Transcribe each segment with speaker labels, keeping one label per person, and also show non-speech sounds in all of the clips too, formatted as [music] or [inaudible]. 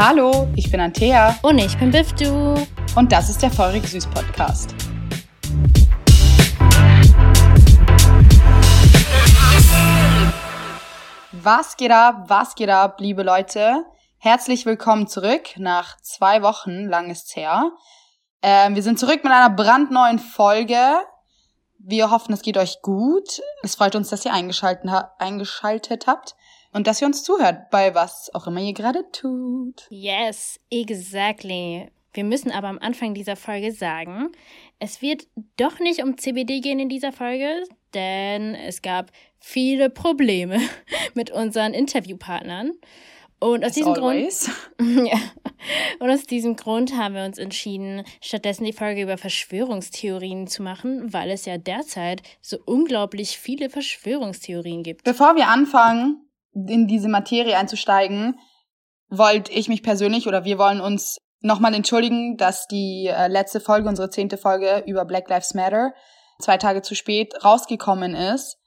Speaker 1: Hallo, ich bin Antea.
Speaker 2: Und ich bin Biftu.
Speaker 1: Und das ist der Feurig Süß Podcast. Was geht ab, was geht ab, liebe Leute? Herzlich willkommen zurück. Nach zwei Wochen lang ist's her. Ähm, wir sind zurück mit einer brandneuen Folge. Wir hoffen, es geht euch gut. Es freut uns, dass ihr eingeschaltet, ha eingeschaltet habt und dass ihr uns zuhört bei was auch immer ihr gerade tut.
Speaker 2: Yes, exactly. Wir müssen aber am Anfang dieser Folge sagen, es wird doch nicht um CBD gehen in dieser Folge, denn es gab viele Probleme [laughs] mit unseren Interviewpartnern. Und aus
Speaker 1: As
Speaker 2: diesem
Speaker 1: always.
Speaker 2: Grund, [laughs] ja. Und aus diesem Grund haben wir uns entschieden, stattdessen die Folge über Verschwörungstheorien zu machen, weil es ja derzeit so unglaublich viele Verschwörungstheorien gibt.
Speaker 1: Bevor wir anfangen, in diese Materie einzusteigen, wollte ich mich persönlich oder wir wollen uns nochmal entschuldigen, dass die äh, letzte Folge, unsere zehnte Folge über Black Lives Matter, zwei Tage zu spät rausgekommen ist.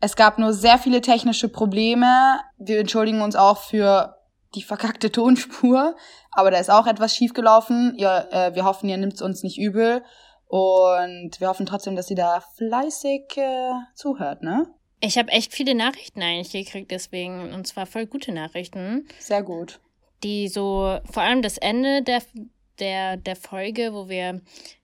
Speaker 1: Es gab nur sehr viele technische Probleme. Wir entschuldigen uns auch für die verkackte [laughs] Tonspur, aber da ist auch etwas schiefgelaufen. Ihr, äh, wir hoffen, ihr nimmt es uns nicht übel und wir hoffen trotzdem, dass ihr da fleißig äh, zuhört, ne?
Speaker 2: Ich habe echt viele Nachrichten eigentlich gekriegt deswegen und zwar voll gute Nachrichten,
Speaker 1: Sehr gut.
Speaker 2: die so vor allem das Ende der der der Folge, wo wir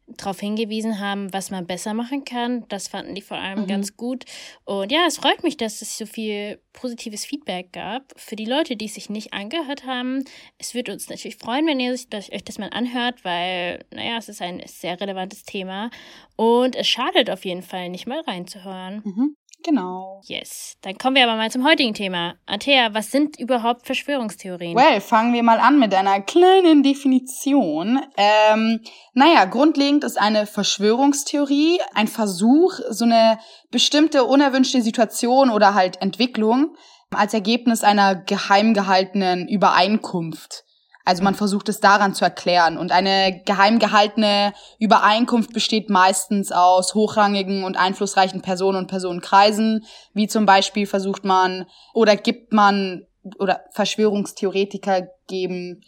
Speaker 2: darauf hingewiesen haben, was man besser machen kann. Das fanden die vor allem
Speaker 1: Mhm.
Speaker 2: ganz gut. Und ja, es freut mich, dass es so viel positives Feedback gab. Für die Leute, die es sich nicht angehört haben, es würde uns natürlich freuen, wenn ihr euch das mal anhört, weil, naja, es ist ein sehr relevantes Thema. Und es schadet auf jeden Fall nicht mal reinzuhören.
Speaker 1: Mhm. Genau.
Speaker 2: Yes. Dann kommen wir aber mal zum heutigen Thema. Antea, was sind überhaupt Verschwörungstheorien?
Speaker 1: Well, fangen wir mal an mit einer kleinen Definition. Ähm, naja, grundlegend ist eine Verschwörungstheorie ein Versuch, so eine bestimmte unerwünschte Situation oder halt Entwicklung als Ergebnis einer geheim gehaltenen Übereinkunft. Also man versucht es daran zu erklären. Und eine geheim gehaltene Übereinkunft besteht meistens aus hochrangigen und einflussreichen Personen und Personenkreisen. Wie zum Beispiel versucht man oder gibt man oder Verschwörungstheoretiker geben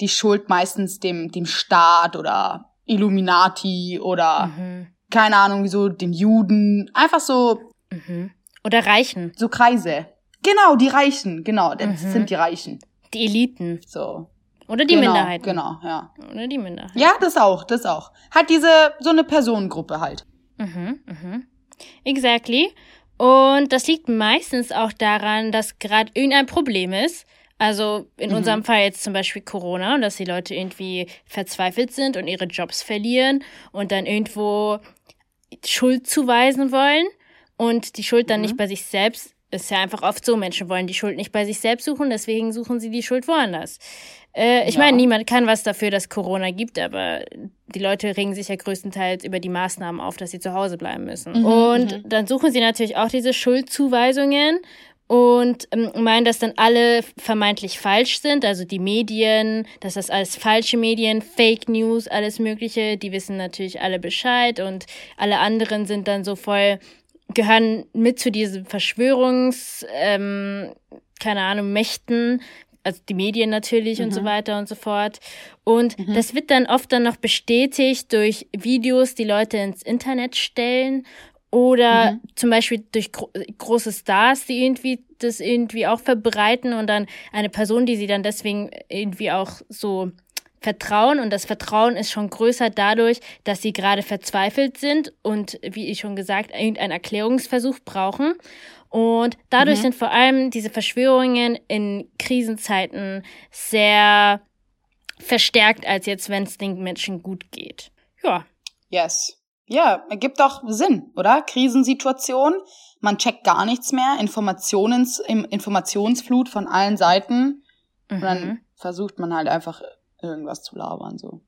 Speaker 1: die Schuld meistens dem, dem Staat oder Illuminati oder
Speaker 2: Mhm.
Speaker 1: keine Ahnung, wieso den Juden. Einfach so,
Speaker 2: Mhm. Oder Reichen,
Speaker 1: so Kreise. Genau, die Reichen, genau, das
Speaker 2: Mhm.
Speaker 1: sind die Reichen.
Speaker 2: die Eliten
Speaker 1: So.
Speaker 2: Oder die
Speaker 1: genau,
Speaker 2: Minderheiten.
Speaker 1: Genau, ja.
Speaker 2: Oder die Minderheiten.
Speaker 1: Ja, das auch, das auch. Hat diese, so eine Personengruppe halt.
Speaker 2: Mhm, mhm. Exactly. Und das liegt meistens auch daran, dass gerade irgendein Problem ist. Also in
Speaker 1: Mhm.
Speaker 2: unserem Fall jetzt zum Beispiel Corona und dass die Leute irgendwie verzweifelt sind und ihre Jobs verlieren und dann irgendwo Schuld zuweisen wollen und die Schuld dann
Speaker 1: Mhm.
Speaker 2: nicht bei sich selbst ist ja einfach oft so, Menschen wollen die Schuld nicht bei sich selbst suchen, deswegen suchen sie die Schuld woanders. Äh, ich
Speaker 1: Ja.
Speaker 2: meine, niemand kann was dafür, dass Corona gibt, aber die Leute regen sich ja größtenteils über die Maßnahmen auf, dass sie zu Hause bleiben müssen.
Speaker 1: Mhm,
Speaker 2: und
Speaker 1: mhm.
Speaker 2: dann suchen sie natürlich auch diese Schuldzuweisungen und ähm, meinen, dass dann alle vermeintlich falsch sind, also die Medien, dass das alles falsche Medien, Fake News, alles Mögliche, die wissen natürlich alle Bescheid und alle anderen sind dann so voll, gehören mit zu diesen Verschwörungs, ähm, keine Ahnung, Mächten, also die Medien natürlich und so
Speaker 1: Mhm.
Speaker 2: weiter und so fort. Und
Speaker 1: Mhm.
Speaker 2: das wird dann oft dann noch bestätigt durch Videos, die Leute ins Internet stellen oder
Speaker 1: Mhm.
Speaker 2: zum Beispiel durch gro große Stars, die irgendwie das irgendwie auch verbreiten und dann eine Person, die sie dann deswegen irgendwie auch so vertrauen und das Vertrauen ist schon größer dadurch, dass sie gerade verzweifelt sind und wie ich schon gesagt, irgendeinen Erklärungsversuch brauchen. Und dadurch
Speaker 1: Mhm.
Speaker 2: sind vor allem diese Verschwörungen in Krisenzeiten sehr verstärkt, als jetzt, wenn es den Menschen gut geht. Ja.
Speaker 1: Yes. Ja, ergibt doch Sinn, oder? Krisensituation, man checkt gar nichts mehr, Informationens, Im- Informationsflut von allen Seiten. Und dann
Speaker 2: Mhm.
Speaker 1: versucht man halt einfach irgendwas zu labern, so.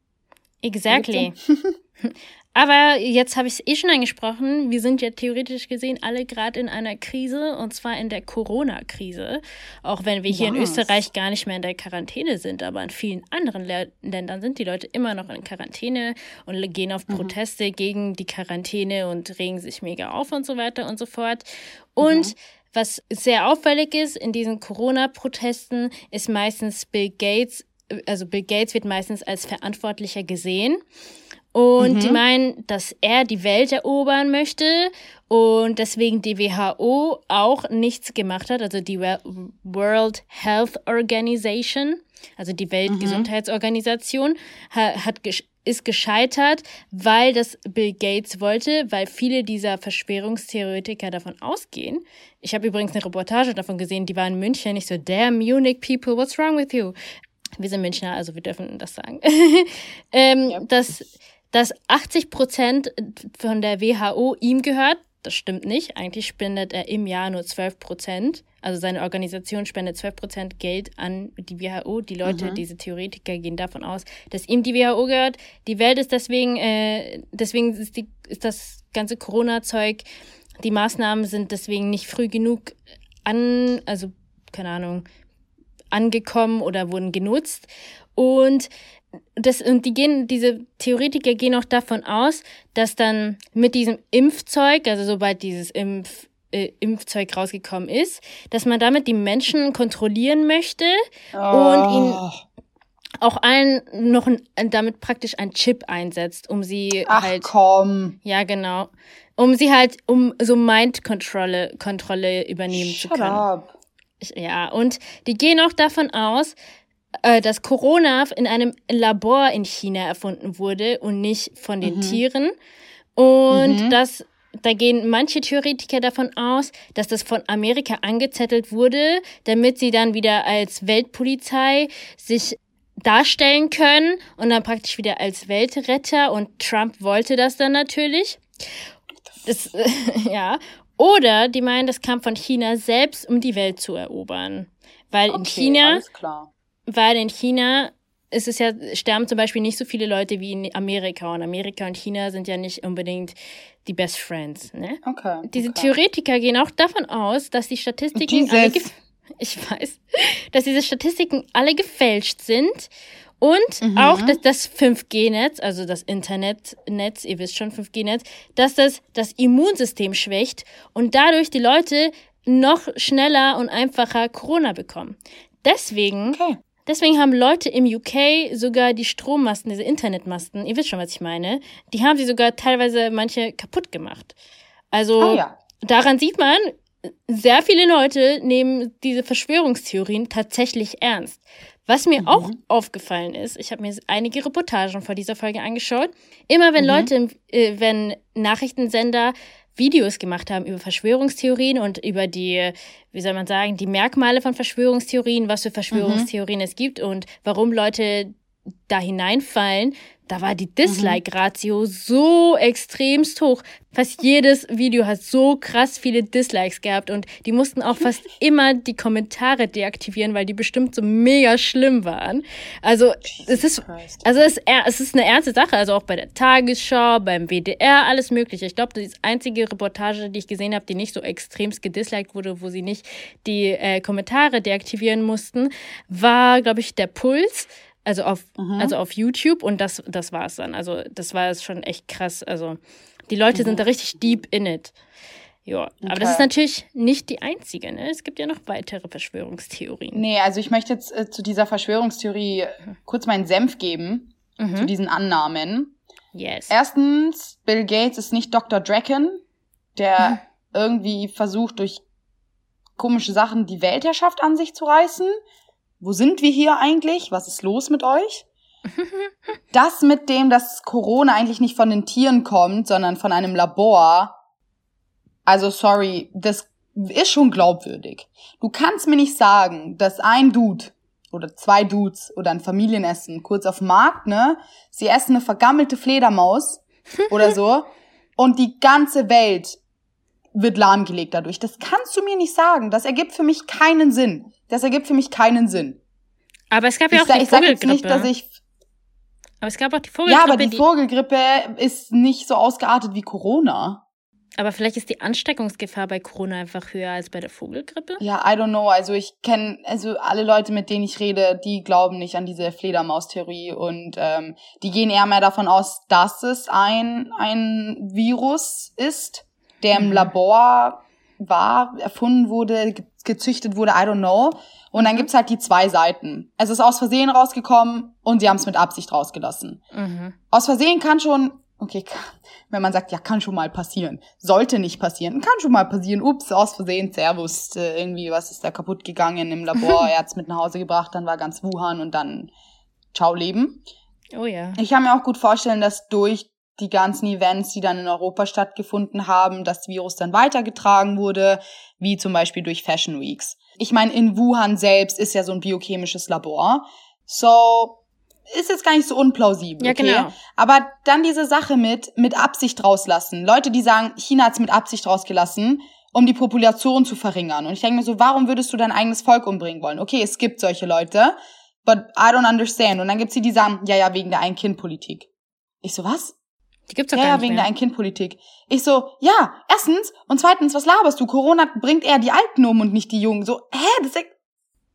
Speaker 2: Exactly. [laughs] Aber jetzt habe ich es eh schon angesprochen. Wir sind ja theoretisch gesehen alle gerade in einer Krise und zwar in der Corona-Krise. Auch wenn wir hier in
Speaker 1: Yes.
Speaker 2: Österreich gar nicht mehr in der Quarantäne sind, aber in vielen anderen Le Ländern sind die Leute immer noch in Quarantäne und gehen auf
Speaker 1: Mhm.
Speaker 2: Proteste gegen die Quarantäne und regen sich mega auf und so weiter und so fort. Und
Speaker 1: Mhm.
Speaker 2: was sehr auffällig ist in diesen Corona-Protesten, ist meistens Bill Gates also Bill Gates wird meistens als Verantwortlicher gesehen. Und mhm. die meinen, dass er die Welt erobern möchte und deswegen die WHO auch nichts gemacht hat, also die World Health Organization, also die Weltgesundheitsorganisation, mhm. hat ist gescheitert, weil das Bill Gates wollte, weil viele dieser Verschwörungstheoretiker davon ausgehen. Ich habe übrigens eine Reportage davon gesehen, die war in München. Ich so, damn Munich people, what's wrong with you? Wir sind Münchner, also wir dürfen das sagen. [laughs] ähm, ja. dass, dass 80 Prozent von der WHO ihm gehört. Das stimmt nicht. Eigentlich spendet er im Jahr nur 12 Prozent. Also seine Organisation spendet 12 Prozent Geld an die WHO. Die Leute, mhm. diese Theoretiker gehen davon aus, dass ihm die WHO gehört. Die Welt ist deswegen, äh, deswegen ist, die, ist das ganze Corona-Zeug, die Maßnahmen sind deswegen nicht früh genug an, also keine Ahnung, angekommen oder wurden genutzt. Und das, und die gehen, diese Theoretiker gehen auch davon aus, dass dann mit diesem Impfzeug, also sobald dieses Impf, äh, Impfzeug rausgekommen ist, dass man damit die Menschen kontrollieren möchte oh. und ihnen auch allen noch ein, damit praktisch ein Chip einsetzt, um sie
Speaker 1: Ach,
Speaker 2: halt.
Speaker 1: komm.
Speaker 2: Ja, genau. Um sie halt, um so Mind-Kontrolle Kontrolle übernehmen
Speaker 1: Shut
Speaker 2: zu können.
Speaker 1: Up.
Speaker 2: Ja, und die gehen auch davon aus, äh, dass Corona in einem Labor in China erfunden wurde und nicht von den mhm. Tieren. Und mhm. dass da gehen manche Theoretiker davon aus, dass das von Amerika angezettelt wurde, damit sie dann wieder als Weltpolizei sich darstellen können und dann praktisch wieder als Weltretter und Trump wollte das dann natürlich. Das, [laughs] ja. Oder die meinen, das kam von China selbst, um die Welt zu erobern. Weil okay, in China, weil in China ist es ja, sterben zum Beispiel nicht so viele Leute wie in Amerika. Und Amerika und China sind ja nicht unbedingt die Best Friends. Ne?
Speaker 1: Okay.
Speaker 2: Diese
Speaker 1: okay.
Speaker 2: Theoretiker gehen auch davon aus, dass die Statistiken alle [laughs] ich weiß, dass diese Statistiken alle gefälscht sind und mhm. auch, dass das 5G-Netz, also das Internetnetz, ihr wisst schon, 5G-Netz, dass das das Immunsystem schwächt und dadurch die Leute noch schneller und einfacher Corona bekommen. Deswegen, okay. deswegen haben Leute im UK sogar die Strommasten, diese Internetmasten, ihr wisst schon, was ich meine, die haben sie sogar teilweise manche kaputt gemacht. Also ah, ja. daran sieht man, sehr viele Leute nehmen diese Verschwörungstheorien tatsächlich ernst. Was mir mhm. auch aufgefallen ist, ich habe mir einige Reportagen vor dieser Folge angeschaut. Immer wenn mhm. Leute, äh, wenn Nachrichtensender Videos gemacht haben über Verschwörungstheorien und über die, wie soll man sagen, die Merkmale von Verschwörungstheorien, was für Verschwörungstheorien mhm. es gibt und warum Leute da hineinfallen, da war die Dislike-Ratio mhm. so extremst hoch. Fast jedes Video hat so krass viele Dislikes gehabt und die mussten auch fast [laughs] immer die Kommentare deaktivieren, weil die bestimmt so mega schlimm waren. Also es ist, also es, es ist eine ernste Sache. Also auch bei der Tagesschau, beim WDR, alles Mögliche. Ich glaube, die einzige Reportage, die ich gesehen habe, die nicht so extremst gedisliked wurde, wo sie nicht die äh, Kommentare deaktivieren mussten, war, glaube ich, der Puls also auf, mhm. also auf YouTube und das, das war es dann. Also das war es schon echt krass. Also die Leute mhm. sind da richtig deep in it. Ja, okay. aber das ist natürlich nicht die einzige, ne? Es gibt ja noch weitere Verschwörungstheorien.
Speaker 1: Nee, also ich möchte jetzt äh, zu dieser Verschwörungstheorie kurz meinen Senf geben, mhm. zu diesen Annahmen.
Speaker 2: Yes.
Speaker 1: Erstens, Bill Gates ist nicht Dr. Draken, der mhm. irgendwie versucht, durch komische Sachen die Weltherrschaft an sich zu reißen, wo sind wir hier eigentlich? Was ist los mit euch? [laughs] Das mit dem, dass Corona eigentlich nicht von den Tieren kommt, sondern von einem Labor. Also sorry, das ist schon glaubwürdig. Du kannst mir nicht sagen, dass ein Dude oder zwei Dudes oder ein Familienessen kurz auf dem Markt, ne, sie essen eine vergammelte Fledermaus [laughs] oder so und die ganze Welt wird lahmgelegt dadurch. Das kannst du mir nicht sagen. Das ergibt für mich keinen Sinn. Das ergibt für mich keinen Sinn.
Speaker 2: Aber es gab ja auch
Speaker 1: ich,
Speaker 2: die
Speaker 1: ich Vogelgrippe. Nicht, dass ich
Speaker 2: aber es gab auch die Vogelgrippe.
Speaker 1: Ja, aber die, die Vogelgrippe ist nicht so ausgeartet wie Corona.
Speaker 2: Aber vielleicht ist die Ansteckungsgefahr bei Corona einfach höher als bei der Vogelgrippe?
Speaker 1: Ja, I don't know. Also ich kenne, also alle Leute, mit denen ich rede, die glauben nicht an diese Fledermaustheorie und ähm, die gehen eher mehr davon aus, dass es ein, ein Virus ist, der im mhm. Labor war, erfunden wurde, gezüchtet wurde, I don't know. Und dann gibt's halt die zwei Seiten. Es ist aus Versehen rausgekommen und sie haben es mit Absicht rausgelassen.
Speaker 2: Mhm.
Speaker 1: Aus Versehen kann schon, okay, wenn man sagt, ja, kann schon mal passieren. Sollte nicht passieren, kann schon mal passieren. Ups, aus Versehen, Servus, äh, irgendwie, was ist da kaputt gegangen im Labor, [laughs] er hat's mit nach Hause gebracht, dann war ganz Wuhan und dann ciao Leben.
Speaker 2: Oh ja.
Speaker 1: Ich kann mir auch gut vorstellen, dass durch die ganzen Events, die dann in Europa stattgefunden haben, das Virus dann weitergetragen wurde, wie zum Beispiel durch Fashion Weeks. Ich meine, in Wuhan selbst ist ja so ein biochemisches Labor. So, ist jetzt gar nicht so unplausibel.
Speaker 2: Ja,
Speaker 1: okay?
Speaker 2: genau.
Speaker 1: Aber dann diese Sache mit, mit Absicht rauslassen. Leute, die sagen, China hat's mit Absicht rausgelassen, um die Population zu verringern. Und ich denke mir so, warum würdest du dein eigenes Volk umbringen wollen? Okay, es gibt solche Leute, but I don't understand. Und dann gibt's die, die sagen, ja, ja, wegen der Ein-Kind-Politik. Ich so, was?
Speaker 2: Die gibt's doch
Speaker 1: Ja,
Speaker 2: gar nicht
Speaker 1: wegen
Speaker 2: mehr.
Speaker 1: der Ein-Kind-Politik. Ich so, ja, erstens und zweitens, was laberst du? Corona bringt eher die Alten um und nicht die Jungen. So, hä, das ist,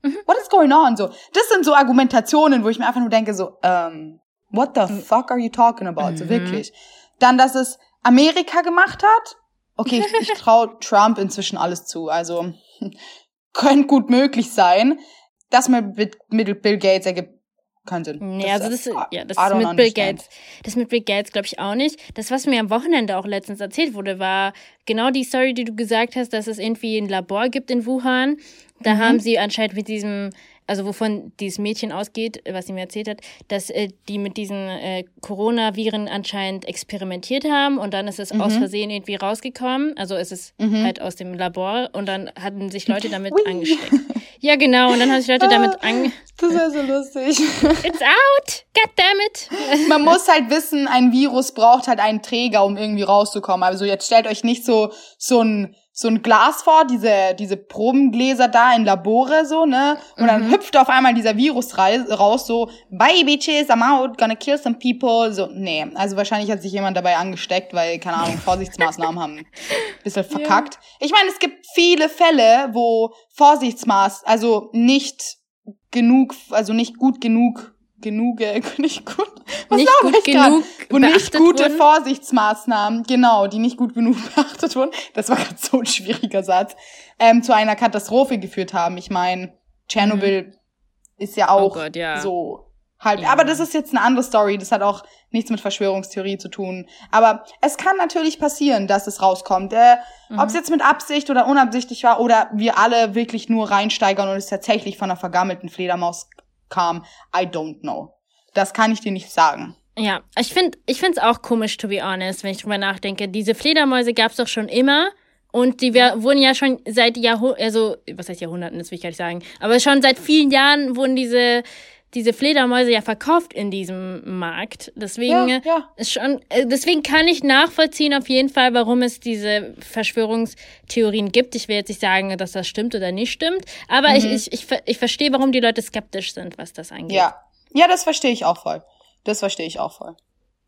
Speaker 2: Mhm.
Speaker 1: what is going on? So, das sind so Argumentationen, wo ich mir einfach nur denke, so, ähm, what the fuck are you talking about? So
Speaker 2: Mhm.
Speaker 1: wirklich. Dann, dass es Amerika gemacht hat. Okay, ich, ich [laughs] traue Trump inzwischen alles zu. Also, [laughs] könnte gut möglich sein. Das mit, mit Bill Gates ergibt keinen Sinn.
Speaker 2: Nee, also das,
Speaker 1: I-
Speaker 2: ja, das
Speaker 1: I don't
Speaker 2: mit Bill. Gates. Das mit Bill Gates glaube ich auch nicht. Das, was mir am Wochenende auch letztens erzählt wurde, war genau die Story, die du gesagt hast, dass es irgendwie ein Labor gibt in Wuhan. Da
Speaker 1: Mhm.
Speaker 2: haben sie anscheinend mit diesem, also wovon dieses Mädchen ausgeht, was sie mir erzählt hat, dass äh, die mit diesen äh, Coronaviren anscheinend experimentiert haben und dann ist es aus
Speaker 1: Mhm.
Speaker 2: Versehen irgendwie rausgekommen. Also es ist halt aus dem Labor und dann hatten sich Leute damit
Speaker 1: Ui.
Speaker 2: angesteckt. Ja, genau. Und dann haben sich Leute damit ange...
Speaker 1: Das wäre so lustig. [laughs]
Speaker 2: It's out! God damn it!
Speaker 1: Man muss halt wissen, ein Virus braucht halt einen Träger, um irgendwie rauszukommen. Also jetzt stellt euch nicht so so ein so ein Glas vor, diese diese Probengläser da in Labore so, ne? Und dann hüpft auf einmal dieser Virus raus so, bye bitches, I'm out, gonna kill some people. So, nee, also wahrscheinlich hat sich jemand dabei angesteckt, weil keine Ahnung, [laughs] Vorsichtsmaßnahmen haben ein bisschen verkackt. Ich meine, es gibt viele Fälle, wo Vorsichtsmaß, also nicht genug, also nicht gut genug genug, [laughs] nicht gut, was
Speaker 2: Nicht gut genug
Speaker 1: wo nicht gute
Speaker 2: wurden.
Speaker 1: Vorsichtsmaßnahmen, genau, die nicht gut genug [laughs] beachtet wurden, das war gerade so ein schwieriger Satz, ähm, zu einer Katastrophe geführt haben. Ich meine, Tschernobyl ist ja auch
Speaker 2: Oh Gott, ja.
Speaker 1: so halb,
Speaker 2: Ja.
Speaker 1: aber das ist jetzt eine andere Story, das hat auch nichts mit Verschwörungstheorie zu tun. Aber es kann natürlich passieren, dass es rauskommt. Äh,
Speaker 2: Mhm.
Speaker 1: Ob es jetzt mit Absicht oder unabsichtlich war oder wir alle wirklich nur reinsteigern und es tatsächlich von einer vergammelten Fledermaus kam, I don't know. Das kann ich dir nicht sagen.
Speaker 2: Ja, ich finde ich find's auch komisch, to be honest, wenn ich drüber nachdenke. Diese Fledermäuse gab's doch schon immer. Und die wir, wurden ja schon seit Jahrhunderten, also, was heißt Jahrhunderten, das will ich gar nicht sagen. Aber schon seit vielen Jahren wurden diese, diese Fledermäuse ja verkauft in diesem Markt. Deswegen,
Speaker 1: Ja, ja.
Speaker 2: Ist schon, äh, deswegen kann ich nachvollziehen auf jeden Fall, warum es diese Verschwörungstheorien gibt. Ich will jetzt nicht sagen, dass das stimmt oder nicht stimmt. Aber ich, ich, ich, ver- ich verstehe, warum die Leute skeptisch sind, was das angeht.
Speaker 1: Ja. Ja, das verstehe ich auch voll. Das verstehe ich auch voll.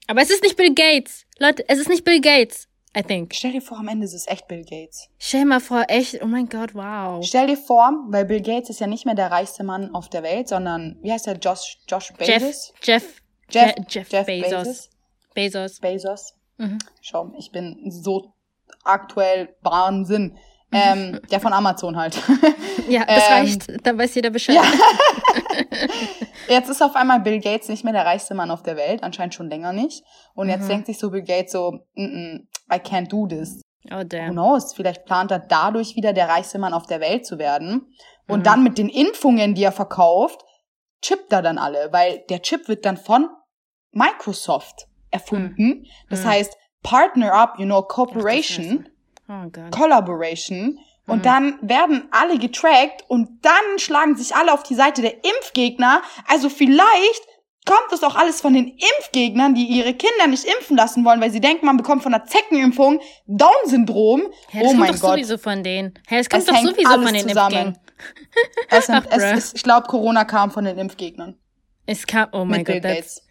Speaker 2: Aber es ist nicht Bill Gates. Leute, es ist nicht Bill Gates. I think.
Speaker 1: Stell dir vor, am Ende ist es echt Bill Gates.
Speaker 2: Stell dir mal vor, echt, oh mein Gott, wow.
Speaker 1: Stell dir vor, weil Bill Gates ist ja nicht mehr der reichste Mann auf der Welt, sondern, wie heißt der, Josh, Josh Bezos?
Speaker 2: Jeff,
Speaker 1: Jeff,
Speaker 2: Je- Jeff,
Speaker 1: Jeff
Speaker 2: Bezos. Bezos.
Speaker 1: Bezos.
Speaker 2: Mhm.
Speaker 1: Schau, ich bin so aktuell Wahnsinn. Ähm, [laughs] der von Amazon halt.
Speaker 2: Ja, [laughs] das
Speaker 1: Ähm,
Speaker 2: reicht. Dann weiß jeder Bescheid.
Speaker 1: Ja. [laughs] Jetzt ist auf einmal Bill Gates nicht mehr der reichste Mann auf der Welt, anscheinend schon länger nicht. Und jetzt
Speaker 2: Mhm.
Speaker 1: denkt sich so Bill Gates so, mm -mm, I can't do this.
Speaker 2: Oh,
Speaker 1: Who
Speaker 2: damn.
Speaker 1: knows? Vielleicht plant er dadurch wieder der reichste Mann auf der Welt zu werden. Und
Speaker 2: Mhm.
Speaker 1: dann mit den Impfungen, die er verkauft, chippt er dann alle, weil der Chip wird dann von Microsoft erfunden. Das
Speaker 2: Mhm.
Speaker 1: heißt, Partner up, you know,
Speaker 2: Ach,
Speaker 1: Cooperation.
Speaker 2: Oh.
Speaker 1: Collaboration. Und
Speaker 2: Mhm.
Speaker 1: dann werden alle getrackt und dann schlagen sich alle auf die Seite der Impfgegner. Also vielleicht kommt das auch alles von den Impfgegnern, die ihre Kinder nicht impfen lassen wollen, weil sie denken, man bekommt von der Zeckenimpfung Down-Syndrom.
Speaker 2: Das
Speaker 1: oh
Speaker 2: kommt
Speaker 1: mein
Speaker 2: doch
Speaker 1: Gott.
Speaker 2: sowieso von denen. Hä, es kommt
Speaker 1: Es
Speaker 2: doch sowieso von den
Speaker 1: zusammen.
Speaker 2: Impfgängen. [laughs]
Speaker 1: Es sind, es ist, ich glaube, Corona kam von den Impfgegnern.
Speaker 2: Es kam, oh mein
Speaker 1: mit Bill
Speaker 2: Gott, that's,
Speaker 1: Gates.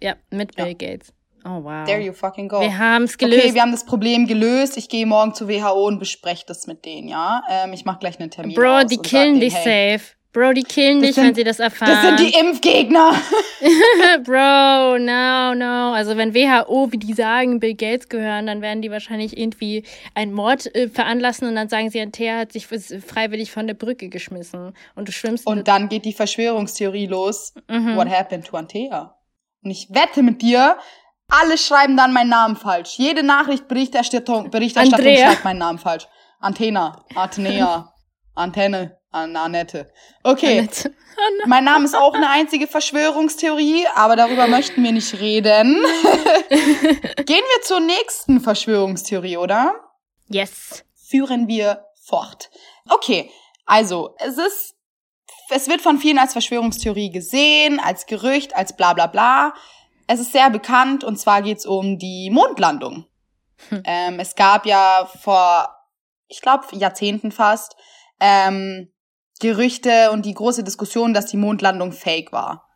Speaker 2: ja, mit Bill
Speaker 1: Ja.
Speaker 2: Gates. Oh wow.
Speaker 1: There you fucking go.
Speaker 2: Wir haben's gelöst.
Speaker 1: Okay, wir haben das Problem gelöst. Ich gehe morgen zur WHO und bespreche das mit denen, ja? Ähm, ich mache gleich einen Termin
Speaker 2: Bro, die killen dich
Speaker 1: hey,
Speaker 2: safe. Bro, die killen dich,
Speaker 1: sind,
Speaker 2: wenn sie das erfahren.
Speaker 1: Das sind die Impfgegner. [laughs] [laughs]
Speaker 2: Bro, no, no. Also wenn WHO, wie die sagen, Bill Gates gehören, dann werden die wahrscheinlich irgendwie einen Mord äh, veranlassen und dann sagen sie, Thea hat sich freiwillig von der Brücke geschmissen und du schwimmst.
Speaker 1: Und dann geht die Verschwörungstheorie los. Mhm. What happened to Antea? Und ich wette mit dir, alle schreiben dann meinen Namen falsch. Jede Nachricht, Berichterstattung, Berichterstattung schreibt meinen Namen falsch. Antena, Athenea, Antenne. Annette. Okay. Annette. [laughs] Mein Name ist auch eine einzige Verschwörungstheorie, aber darüber möchten wir nicht reden. [laughs] Gehen wir zur nächsten Verschwörungstheorie, oder?
Speaker 2: Yes.
Speaker 1: Führen wir fort. Okay, also es ist, es wird von vielen als Verschwörungstheorie gesehen, als Gerücht, als bla bla bla. Es ist sehr bekannt und zwar geht es um die Mondlandung. Hm. Ähm, es gab ja vor, ich glaube, Jahrzehnten fast, ähm, Gerüchte und die große Diskussion, dass die Mondlandung fake war.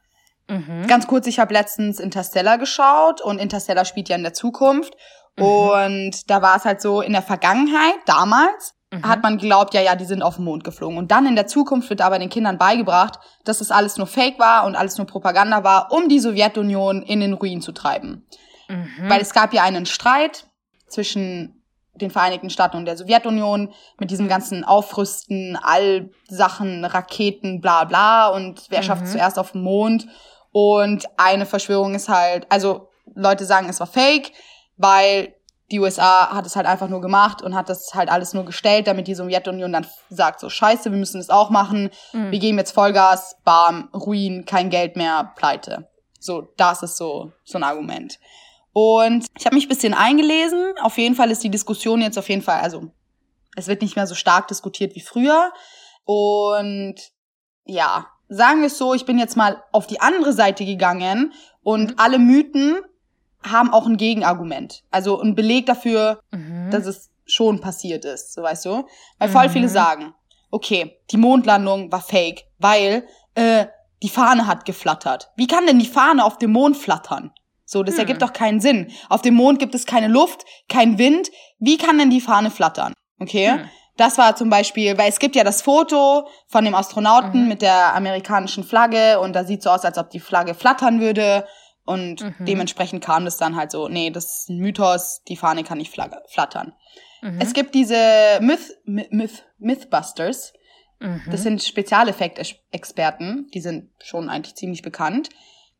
Speaker 1: Mhm. Ganz kurz, ich habe letztens Interstellar geschaut und Interstellar spielt ja in der Zukunft. Mhm. Und da war es halt so, in der Vergangenheit, damals, mhm. hat man geglaubt, ja, ja, die sind auf den Mond geflogen. Und dann in der Zukunft wird aber den Kindern beigebracht, dass es alles nur Fake war und alles nur Propaganda war, um die Sowjetunion in den Ruin zu treiben. Mhm. Weil es gab ja einen Streit zwischen den Vereinigten Staaten und der Sowjetunion mit diesem ganzen Aufrüsten, Allsachen, Raketen, bla bla und wer mhm. schafft zuerst auf den Mond. Und eine Verschwörung ist halt, also Leute sagen, es war fake, weil die USA hat es halt einfach nur gemacht und hat das halt alles nur gestellt, damit die Sowjetunion dann sagt, so scheiße, wir müssen es auch machen, mhm. wir geben jetzt Vollgas, bam, Ruin, kein Geld mehr, pleite. So, das ist so, so ein Argument. Und ich habe mich bisschen eingelesen. Auf jeden Fall ist die Diskussion jetzt auf jeden Fall, also es wird nicht mehr so stark diskutiert wie früher. Und ja, sagen wir es so, ich bin jetzt mal auf die andere Seite gegangen und mhm. alle Mythen haben auch ein Gegenargument. Also ein Beleg dafür, mhm. dass es schon passiert ist, so weißt du. Weil voll mhm. viele sagen, okay, die Mondlandung war fake, weil äh, die Fahne hat geflattert. Wie kann denn die Fahne auf dem Mond flattern? So, das hm. ergibt doch keinen Sinn. Auf dem Mond gibt es keine Luft, kein Wind. Wie kann denn die Fahne flattern? Okay? Hm. Das war zum Beispiel, weil es gibt ja das Foto von dem Astronauten mhm. mit der amerikanischen Flagge und da sieht so aus, als ob die Flagge flattern würde. Und mhm. dementsprechend kam das dann halt so, nee, das ist ein Mythos, die Fahne kann nicht flattern. Mhm. Es gibt diese Myth, Myth, Mythbusters. Das mhm. sind Spezialeffekt-Experten, die sind schon eigentlich ziemlich bekannt.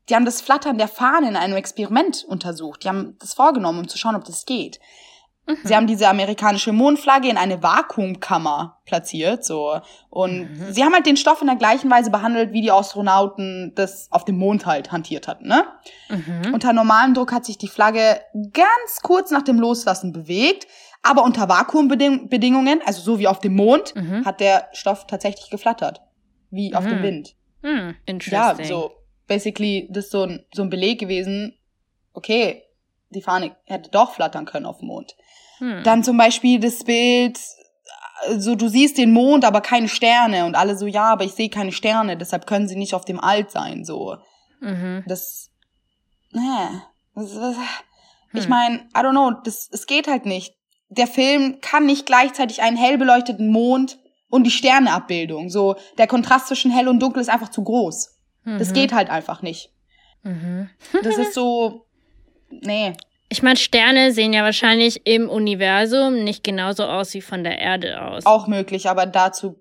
Speaker 1: Die haben das Flattern der Fahne in einem Experiment untersucht. Die haben das vorgenommen, um zu schauen, ob das geht. Mhm. Sie haben diese amerikanische Mondflagge in eine Vakuumkammer platziert, so. Und mhm. sie haben halt den Stoff in der gleichen Weise behandelt, wie die Astronauten das auf dem Mond halt hantiert hatten, ne? Mhm. Unter normalem Druck hat sich die Flagge ganz kurz nach dem Loslassen bewegt, aber unter Vakuumbedingungen, also so wie auf dem Mond, mhm. hat der Stoff tatsächlich geflattert. Wie auf dem mhm. Wind.
Speaker 2: Mhm. Interesting.
Speaker 1: Ja, so basically das so ein, so ein Beleg gewesen, okay, die Fahne hätte doch flattern können auf dem Mond. Hm. Dann zum Beispiel das Bild, so du siehst den Mond, aber keine Sterne und alle so, ja, aber ich sehe keine Sterne, deshalb können sie nicht auf dem Alt sein, so. Mhm. Das, ne, ich hm. meine, I don't know, das, es geht halt nicht. Der Film kann nicht gleichzeitig einen hell beleuchteten Mond und die Sterneabbildung. So, der Kontrast zwischen hell und dunkel ist einfach zu groß. Mhm. Das geht halt einfach nicht. Mhm. das ist so, nee.
Speaker 2: Ich meine, Sterne sehen ja wahrscheinlich im Universum nicht genauso aus wie von der Erde aus.
Speaker 1: Auch möglich, aber dazu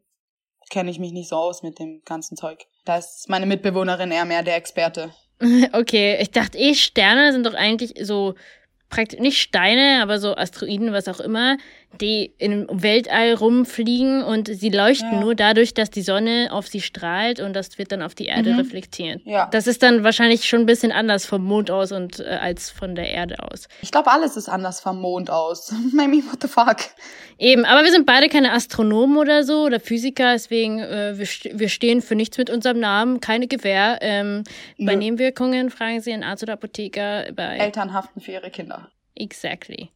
Speaker 1: kenne ich mich nicht so aus mit dem ganzen Zeug. Da ist meine Mitbewohnerin eher mehr der Experte. [laughs]
Speaker 2: okay, ich dachte eh, Sterne sind doch eigentlich so praktisch nicht Steine, aber so Asteroiden, was auch immer, die im Weltall rumfliegen und sie leuchten ja. nur dadurch, dass die Sonne auf sie strahlt und das wird dann auf die Erde mhm. reflektiert. Ja. Das ist dann wahrscheinlich schon ein bisschen anders vom Mond aus und äh, als von der Erde aus.
Speaker 1: Ich glaube, alles ist anders vom Mond aus. [laughs] Maybe, what the fuck?
Speaker 2: Eben, aber wir sind beide keine Astronomen oder so oder Physiker, deswegen äh, wir, wir stehen für nichts mit unserem Namen, keine Gewähr. Ähm, bei Nebenwirkungen fragen Sie einen Arzt oder Apotheker. Bei
Speaker 1: Eltern haften für ihre Kinder.
Speaker 2: Exactly.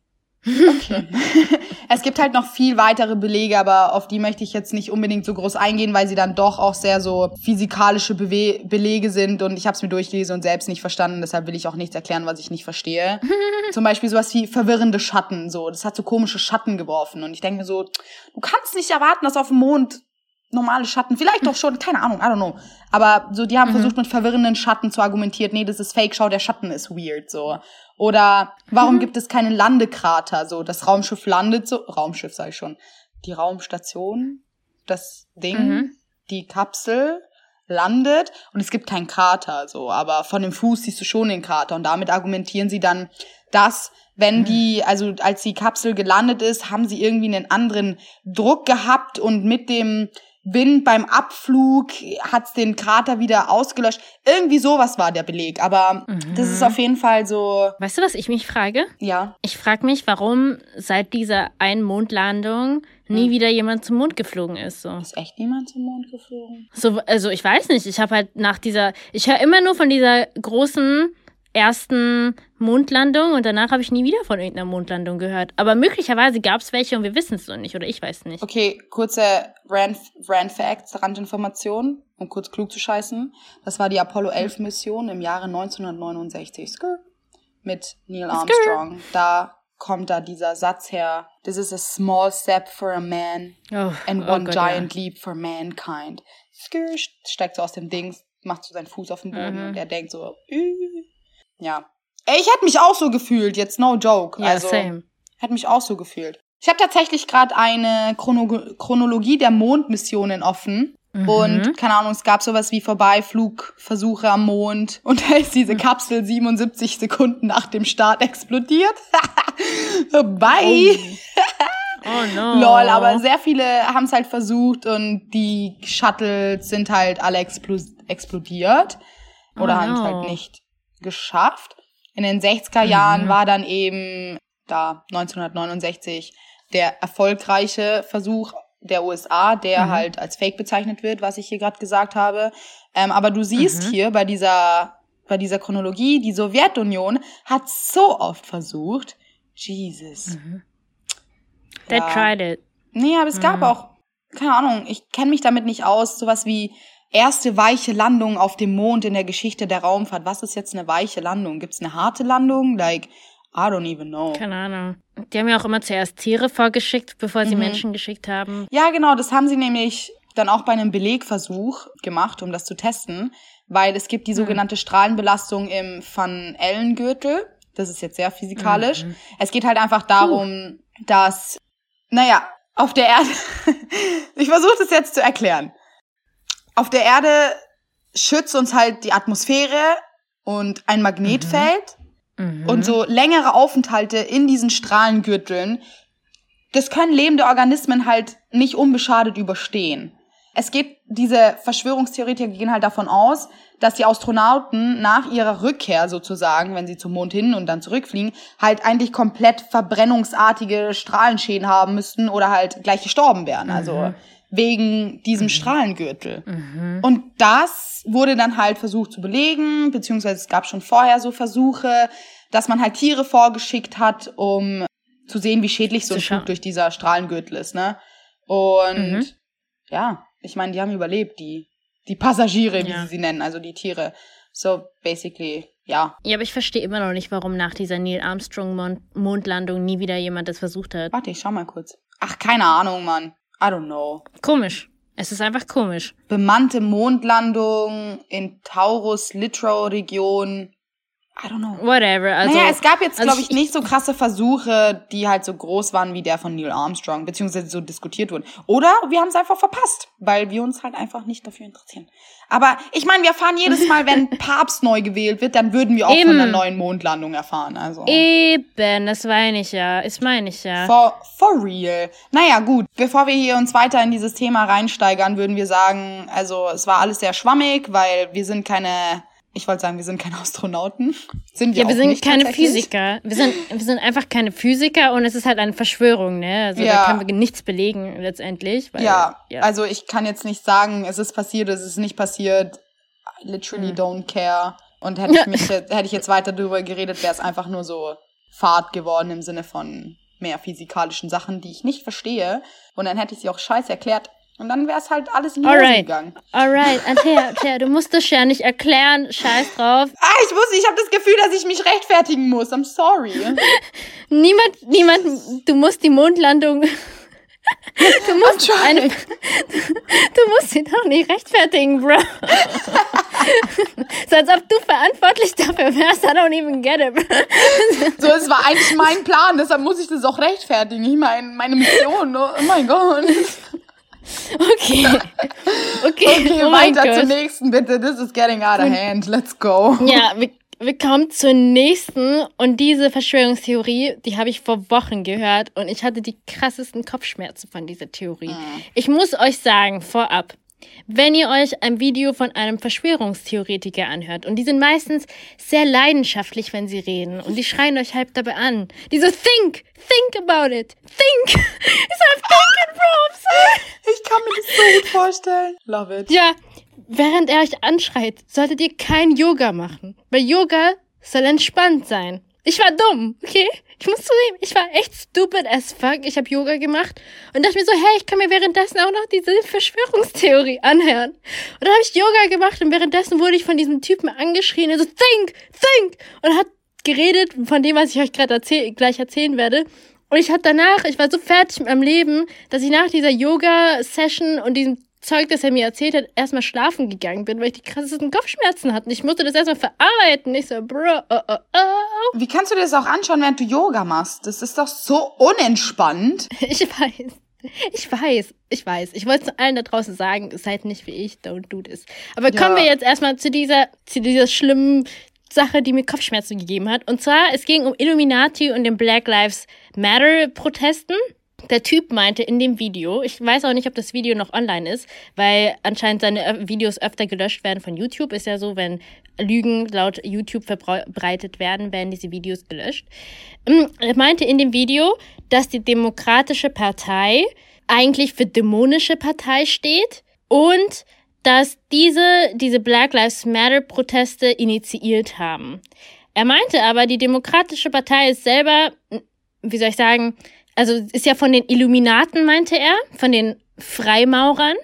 Speaker 1: Okay. [laughs] es gibt halt noch viel weitere Belege, aber auf die möchte ich jetzt nicht unbedingt so groß eingehen, weil sie dann doch auch sehr so physikalische Bewe Belege sind und ich habe es mir durchgelesen und selbst nicht verstanden, deshalb will ich auch nichts erklären, was ich nicht verstehe. [laughs] Zum Beispiel sowas wie verwirrende Schatten, so. Das hat so komische Schatten geworfen und ich denke mir so, du kannst nicht erwarten, dass auf dem Mond normale Schatten. Vielleicht doch schon, keine Ahnung, I don't know. Aber so, die haben
Speaker 2: Mhm.
Speaker 1: versucht, mit verwirrenden Schatten zu argumentieren, nee, das ist Fake, schau, der Schatten ist weird, so. Oder warum
Speaker 2: Mhm.
Speaker 1: gibt es keine Landekrater? So, das Raumschiff landet so, Raumschiff sag ich schon. Die Raumstation, das Ding,
Speaker 2: Mhm.
Speaker 1: die Kapsel landet und es gibt keinen Krater, so. Aber von dem Fuß siehst du schon den Krater und damit argumentieren sie dann, dass wenn die, also als die Kapsel gelandet ist, haben sie irgendwie einen anderen Druck gehabt und mit dem Wind beim Abflug hat's den Krater wieder ausgelöscht. Irgendwie sowas war der Beleg. Aber
Speaker 2: Mhm.
Speaker 1: das ist auf jeden Fall so,
Speaker 2: Weißt du, was ich mich frage?
Speaker 1: ja.
Speaker 2: Ich frage mich, warum seit dieser einen Mondlandung nie
Speaker 1: Hm.
Speaker 2: wieder jemand zum Mond geflogen ist. So.
Speaker 1: Ist echt niemand zum Mond geflogen?
Speaker 2: so also ich weiß nicht. Ich habe halt nach dieser, ich höre immer nur von dieser großen ersten Mondlandung und danach habe ich nie wieder von irgendeiner Mondlandung gehört. Aber möglicherweise gab es welche und wir wissen es noch nicht oder ich weiß nicht.
Speaker 1: Okay, kurze Rand, Rand Facts, Randinformation, um kurz klug zu scheißen. Das war die Apollo 11 Mission im Jahre 1969. Skr. Mit Neil Armstrong. Da kommt da dieser Satz her. This is a small step for a man
Speaker 2: Oh,
Speaker 1: and
Speaker 2: oh
Speaker 1: one
Speaker 2: Gott,
Speaker 1: giant leap for mankind. Skr, steigt so aus dem Ding, macht so seinen Fuß auf den Boden
Speaker 2: Mhm.
Speaker 1: und er denkt so, "Ü." ja. Ey, ich hätte mich auch so gefühlt, jetzt no joke.
Speaker 2: Ja,
Speaker 1: also,
Speaker 2: same.
Speaker 1: Hätte mich auch so gefühlt. Ich habe tatsächlich gerade eine Chrono Chronologie der Mondmissionen offen.
Speaker 2: Mhm.
Speaker 1: Und keine Ahnung, es gab sowas wie Vorbeiflugversuche am Mond. [laughs] Und da ist diese Kapsel 77 Sekunden nach dem Start explodiert. [laughs] Bye. [laughs]
Speaker 2: Oh no.
Speaker 1: Lol, aber sehr viele haben es halt versucht und die Shuttles sind halt alle explo explodiert. Oder
Speaker 2: Oh
Speaker 1: haben es
Speaker 2: no.
Speaker 1: halt nicht geschafft. In den 60er Jahren
Speaker 2: Mhm.
Speaker 1: war dann eben da 1969 der erfolgreiche Versuch der USA, der
Speaker 2: Mhm.
Speaker 1: halt als Fake bezeichnet wird, was ich hier gerade gesagt habe. Ähm, aber du siehst
Speaker 2: Mhm.
Speaker 1: hier bei dieser bei dieser Chronologie, die Sowjetunion hat so oft versucht. Jesus.
Speaker 2: Mhm. They
Speaker 1: Ja.
Speaker 2: tried it.
Speaker 1: Nee, aber es gab
Speaker 2: Mhm.
Speaker 1: auch, keine Ahnung, ich kenne mich damit nicht aus, sowas wie erste weiche Landung auf dem Mond in der Geschichte der Raumfahrt. Was ist jetzt eine weiche Landung? Gibt's eine harte Landung? Like, I don't even know.
Speaker 2: Keine Ahnung. Die haben ja auch immer zuerst Tiere vorgeschickt, bevor sie
Speaker 1: Mhm.
Speaker 2: Menschen geschickt haben.
Speaker 1: Ja, genau, das haben sie nämlich dann auch bei einem Belegversuch gemacht, um das zu testen, weil es gibt die
Speaker 2: Mhm.
Speaker 1: sogenannte Strahlenbelastung im Van Allen-Gürtel. Das ist jetzt sehr physikalisch.
Speaker 2: Mhm.
Speaker 1: Es geht halt einfach darum, dass, naja, auf der Erde, [laughs] ich versuche das jetzt zu erklären. Auf der Erde schützt uns halt die Atmosphäre und ein Magnetfeld
Speaker 2: Mhm.
Speaker 1: und so längere Aufenthalte in diesen Strahlengürteln, das können lebende Organismen halt nicht unbeschadet überstehen. Es geht, diese Verschwörungstheoretiker gehen halt davon aus, dass die Astronauten nach ihrer Rückkehr sozusagen, wenn sie zum Mond hin und dann zurückfliegen, halt eigentlich komplett verbrennungsartige Strahlenschäden haben müssten oder halt gleich gestorben wären. Also wegen diesem Strahlengürtel.
Speaker 2: Mhm.
Speaker 1: Und das wurde dann halt versucht zu belegen, beziehungsweise es gab schon vorher so Versuche, dass man halt Tiere vorgeschickt hat, um zu sehen, wie schädlich so ein. Flug durch dieser Strahlengürtel ist, ne? Und
Speaker 2: Mhm.
Speaker 1: ja, ich meine, die haben überlebt, die, die Passagiere, wie
Speaker 2: Ja.
Speaker 1: sie sie nennen, also die Tiere. So, basically, ja.
Speaker 2: Ja, aber ich verstehe immer noch nicht, warum nach dieser Neil Armstrong-Mondlandung nie wieder jemand das versucht hat.
Speaker 1: Warte, ich schau mal kurz. Ach, keine Ahnung, Mann. I don't know.
Speaker 2: Komisch. Es ist einfach komisch.
Speaker 1: Bemannte Mondlandung in Taurus-Littrow-Region. I don't know.
Speaker 2: Whatever. Also,
Speaker 1: naja, es gab jetzt,
Speaker 2: also
Speaker 1: glaube ich, nicht so krasse Versuche, die halt so groß waren wie der von Neil Armstrong, beziehungsweise so diskutiert wurden. Oder wir haben es einfach verpasst, weil wir uns halt einfach nicht dafür interessieren. Aber ich meine, wir erfahren jedes Mal, wenn [laughs] Papst neu gewählt wird, dann würden wir auch
Speaker 2: Eben.
Speaker 1: von einer neuen Mondlandung erfahren. Also
Speaker 2: Eben, das meine ich ja. Das meine ich ja.
Speaker 1: for, for real. Naja, gut. Bevor wir hier uns weiter in dieses Thema reinsteigern, würden wir sagen, also es war alles sehr schwammig, weil wir sind keine, ich wollte sagen, wir sind keine Astronauten. [laughs] Sind wir
Speaker 2: Ja, wir sind
Speaker 1: nicht
Speaker 2: keine. Physiker. Wir sind, wir sind einfach keine Physiker und es ist halt eine Verschwörung, ne? Also
Speaker 1: Ja.
Speaker 2: da können wir nichts belegen letztendlich. Weil,
Speaker 1: Ja,
Speaker 2: ja.
Speaker 1: also ich kann jetzt nicht sagen, es ist passiert, es ist nicht passiert. I literally
Speaker 2: Hm.
Speaker 1: don't care. Und hätte ich [laughs] mich hätte ich jetzt weiter darüber geredet, wäre es einfach nur so Fahrt geworden im Sinne von mehr physikalischen Sachen, die ich nicht verstehe. Und dann hätte ich sie auch scheiße erklärt. Und dann wäre es halt alles Hose
Speaker 2: Alright.
Speaker 1: gegangen.
Speaker 2: Alright, Antea, [laughs] Antea, du musst das ja nicht erklären. Scheiß drauf.
Speaker 1: Ah, ich wusste, ich habe das Gefühl, dass ich mich rechtfertigen muss. I'm sorry. [laughs]
Speaker 2: Niemand, niemand, du musst die Mondlandung [laughs] Du musst, eine, du musst ihn doch nicht rechtfertigen, Bro. so als ob du verantwortlich dafür wärst. I don't even get it.
Speaker 1: so, es war eigentlich mein Plan, deshalb muss ich das auch rechtfertigen. Ich meine, meine Mission. Oh, oh mein Gott. [laughs]
Speaker 2: Okay. Okay,
Speaker 1: okay
Speaker 2: oh
Speaker 1: weiter zum nächsten, bitte. This is getting out of hand. Let's go. [laughs]
Speaker 2: Ja, wir wir kommen zur nächsten und diese Verschwörungstheorie, die habe ich vor Wochen gehört und ich hatte die krassesten Kopfschmerzen von dieser Theorie. Mhm. Ich muss euch sagen, vorab, wenn ihr euch ein Video von einem Verschwörungstheoretiker anhört und die sind meistens sehr leidenschaftlich, wenn sie reden und die schreien euch halb dabei an. Die so, think, think about it, think. Ich sag, thinking, bro,
Speaker 1: Ich kann mir das so gut vorstellen. Love it.
Speaker 2: Ja, während er euch anschreit, solltet ihr kein Yoga machen. Weil Yoga soll entspannt sein. Ich war dumm, okay? Ich muss zugeben, ich war echt stupid as fuck. Ich habe Yoga gemacht und dachte mir so, hey, ich kann mir währenddessen auch noch diese Verschwörungstheorie anhören. Und dann habe ich Yoga gemacht und währenddessen wurde ich von diesem Typen angeschrien, er so, think, think! Und hat geredet von dem, was ich euch gerade erzähl gleich erzählen werde. Und ich hatte danach, ich war so fertig mit meinem Leben, dass ich nach dieser Yoga-Session und diesem Zeug, das er mir erzählt hat, erstmal schlafen gegangen bin, weil ich die krassesten Kopfschmerzen hatte. Ich musste das erstmal verarbeiten. Ich so, bro, oh, oh, oh.
Speaker 1: Wie kannst du dir das auch anschauen, während du Yoga machst? Das ist doch so unentspannt. [laughs]
Speaker 2: Ich weiß. Ich weiß, ich weiß. Ich wollte zu allen da draußen sagen, seid nicht wie ich, don't do this. Aber ja. kommen wir jetzt erstmal zu dieser, zu dieser schlimmen Sache, die mir Kopfschmerzen gegeben hat. Und zwar, es ging um Illuminati und den Black Lives Matter Protesten der Typ meinte in dem Video, ich weiß auch nicht, ob das Video noch online ist, weil anscheinend seine Videos öfter gelöscht werden von YouTube. Ist ja so, wenn Lügen laut YouTube verbreitet werden, werden diese Videos gelöscht. Ähm, er meinte in dem Video, dass die Demokratische Partei eigentlich für dämonische Partei steht und dass diese, diese Black Lives Matter Proteste initiiert haben. Er meinte aber, die Demokratische Partei ist selber, wie soll ich sagen, also ist ja von den Illuminaten, meinte er, von den Freimaurern.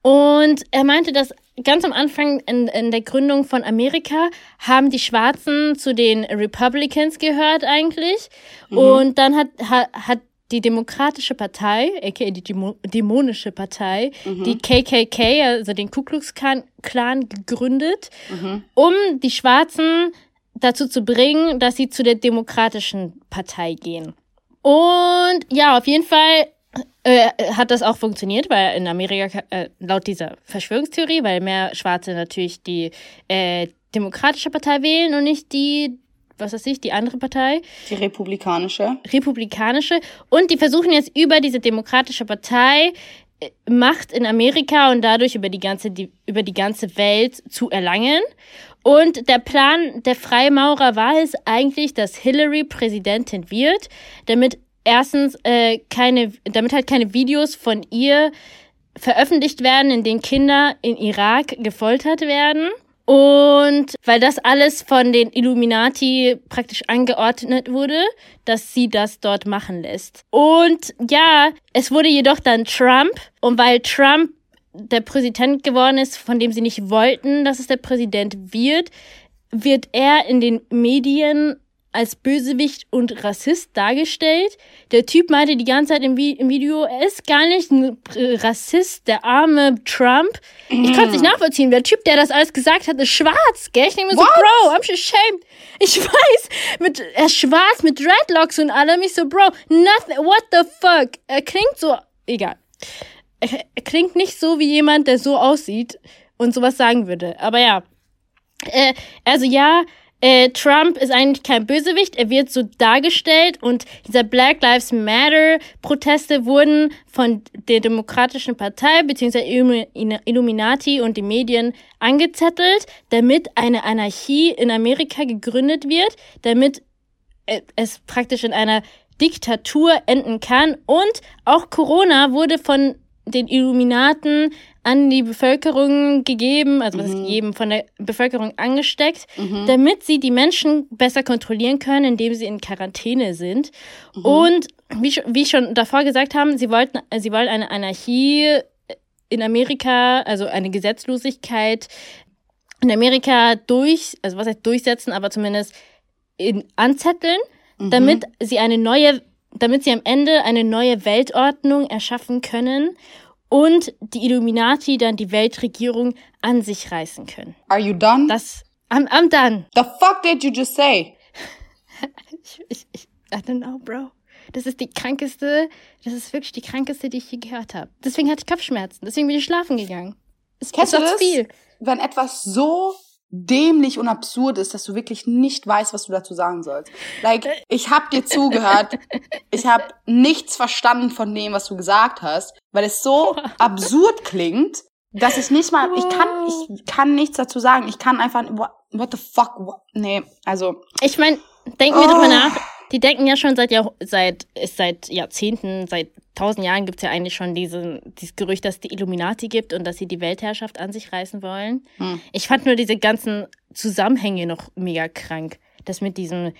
Speaker 2: Und er meinte, dass ganz am Anfang in, in der Gründung von Amerika haben die Schwarzen zu den Republicans gehört eigentlich. Mhm. Und dann hat, hat, hat die Demokratische Partei, aka die Dämonische Partei, mhm. die KKK, also den Ku Klux Klan, gegründet, mhm. um die Schwarzen dazu zu bringen, dass sie zu der Demokratischen Partei gehen. Und ja, auf jeden Fall äh, hat das auch funktioniert, weil in Amerika, äh, laut dieser Verschwörungstheorie, weil mehr Schwarze natürlich die äh, Demokratische Partei wählen und nicht die, was weiß ich, die andere Partei.
Speaker 1: Die Republikanische.
Speaker 2: Republikanische. Und die versuchen jetzt über diese Demokratische Partei äh, Macht in Amerika und dadurch über die ganze, die, über die ganze Welt zu erlangen. Und der Plan der Freimaurer war es eigentlich, dass Hillary Präsidentin wird, damit erstens äh, keine, damit halt keine Videos von ihr veröffentlicht werden, in denen Kinder in Irak gefoltert werden. Und weil das alles von den Illuminati praktisch angeordnet wurde, dass sie das dort machen lässt. Und ja, es wurde jedoch dann Trump. Und weil Trump der Präsident geworden ist, von dem sie nicht wollten, dass es der Präsident wird, wird er in den Medien als Bösewicht und Rassist dargestellt. Der Typ meinte die ganze Zeit im, Vi im Video, er ist gar nicht ein Rassist, der arme Trump. Ich konnte es nicht nachvollziehen. Der Typ, der das alles gesagt hat, ist schwarz, gell? Ich denke mir so, Bro, I'm ashamed. Ich weiß, mit, er ist schwarz, mit Dreadlocks und allem. Ich so, Bro, nothing, what the fuck? Er klingt so, egal er, klingt nicht so wie jemand, der so aussieht und sowas sagen würde. Aber ja. Äh, also ja, äh, Trump ist eigentlich kein Bösewicht, er wird so dargestellt und dieser Black Lives Matter Proteste wurden von der Demokratischen Partei bzw. Illuminati und den Medien angezettelt, damit eine Anarchie in Amerika gegründet wird, damit äh, es praktisch in einer Diktatur enden kann und auch Corona wurde von den Illuminaten an die Bevölkerung gegeben, also was mhm. gegeben, von der Bevölkerung angesteckt, mhm. damit sie die Menschen besser kontrollieren können, indem sie in Quarantäne sind. Mhm. Und wie, wie schon davor gesagt haben, sie wollten, sie wollen eine Anarchie in Amerika, also eine Gesetzlosigkeit in Amerika durch, also was heißt durchsetzen, aber zumindest in, anzetteln, mhm. damit sie eine neue damit sie am Ende eine neue Weltordnung erschaffen können und die Illuminati dann die Weltregierung an sich reißen können.
Speaker 1: Are you done?
Speaker 2: Das, I'm, I'm done.
Speaker 1: The fuck did you just say? [laughs]
Speaker 2: ich, ich, ich, I don't know, bro. Das ist die krankeste, das ist wirklich die krankeste, die ich je gehört habe. Deswegen hatte ich Kopfschmerzen. Deswegen bin ich schlafen gegangen.
Speaker 1: Es Kennst ist das? viel. Wenn etwas so dämlich und absurd ist, dass du wirklich nicht weißt, was du dazu sagen sollst. Like, ich hab dir zugehört, [laughs] ich hab nichts verstanden von dem, was du gesagt hast, weil es so [laughs] absurd klingt, dass ich nicht mal, ich kann, ich kann nichts dazu sagen. Ich kann einfach, what, what the fuck, what, nee, also.
Speaker 2: Ich meine, denken wir oh. drüber nach. Die denken ja schon seit Jahr, seit, seit Jahrzehnten, seit tausend Jahren gibt's ja eigentlich schon diese, dieses Gerücht, dass es die Illuminati gibt und dass sie die Weltherrschaft an sich reißen wollen. Hm. Ich fand nur diese ganzen Zusammenhänge noch mega krank. Das mit diesem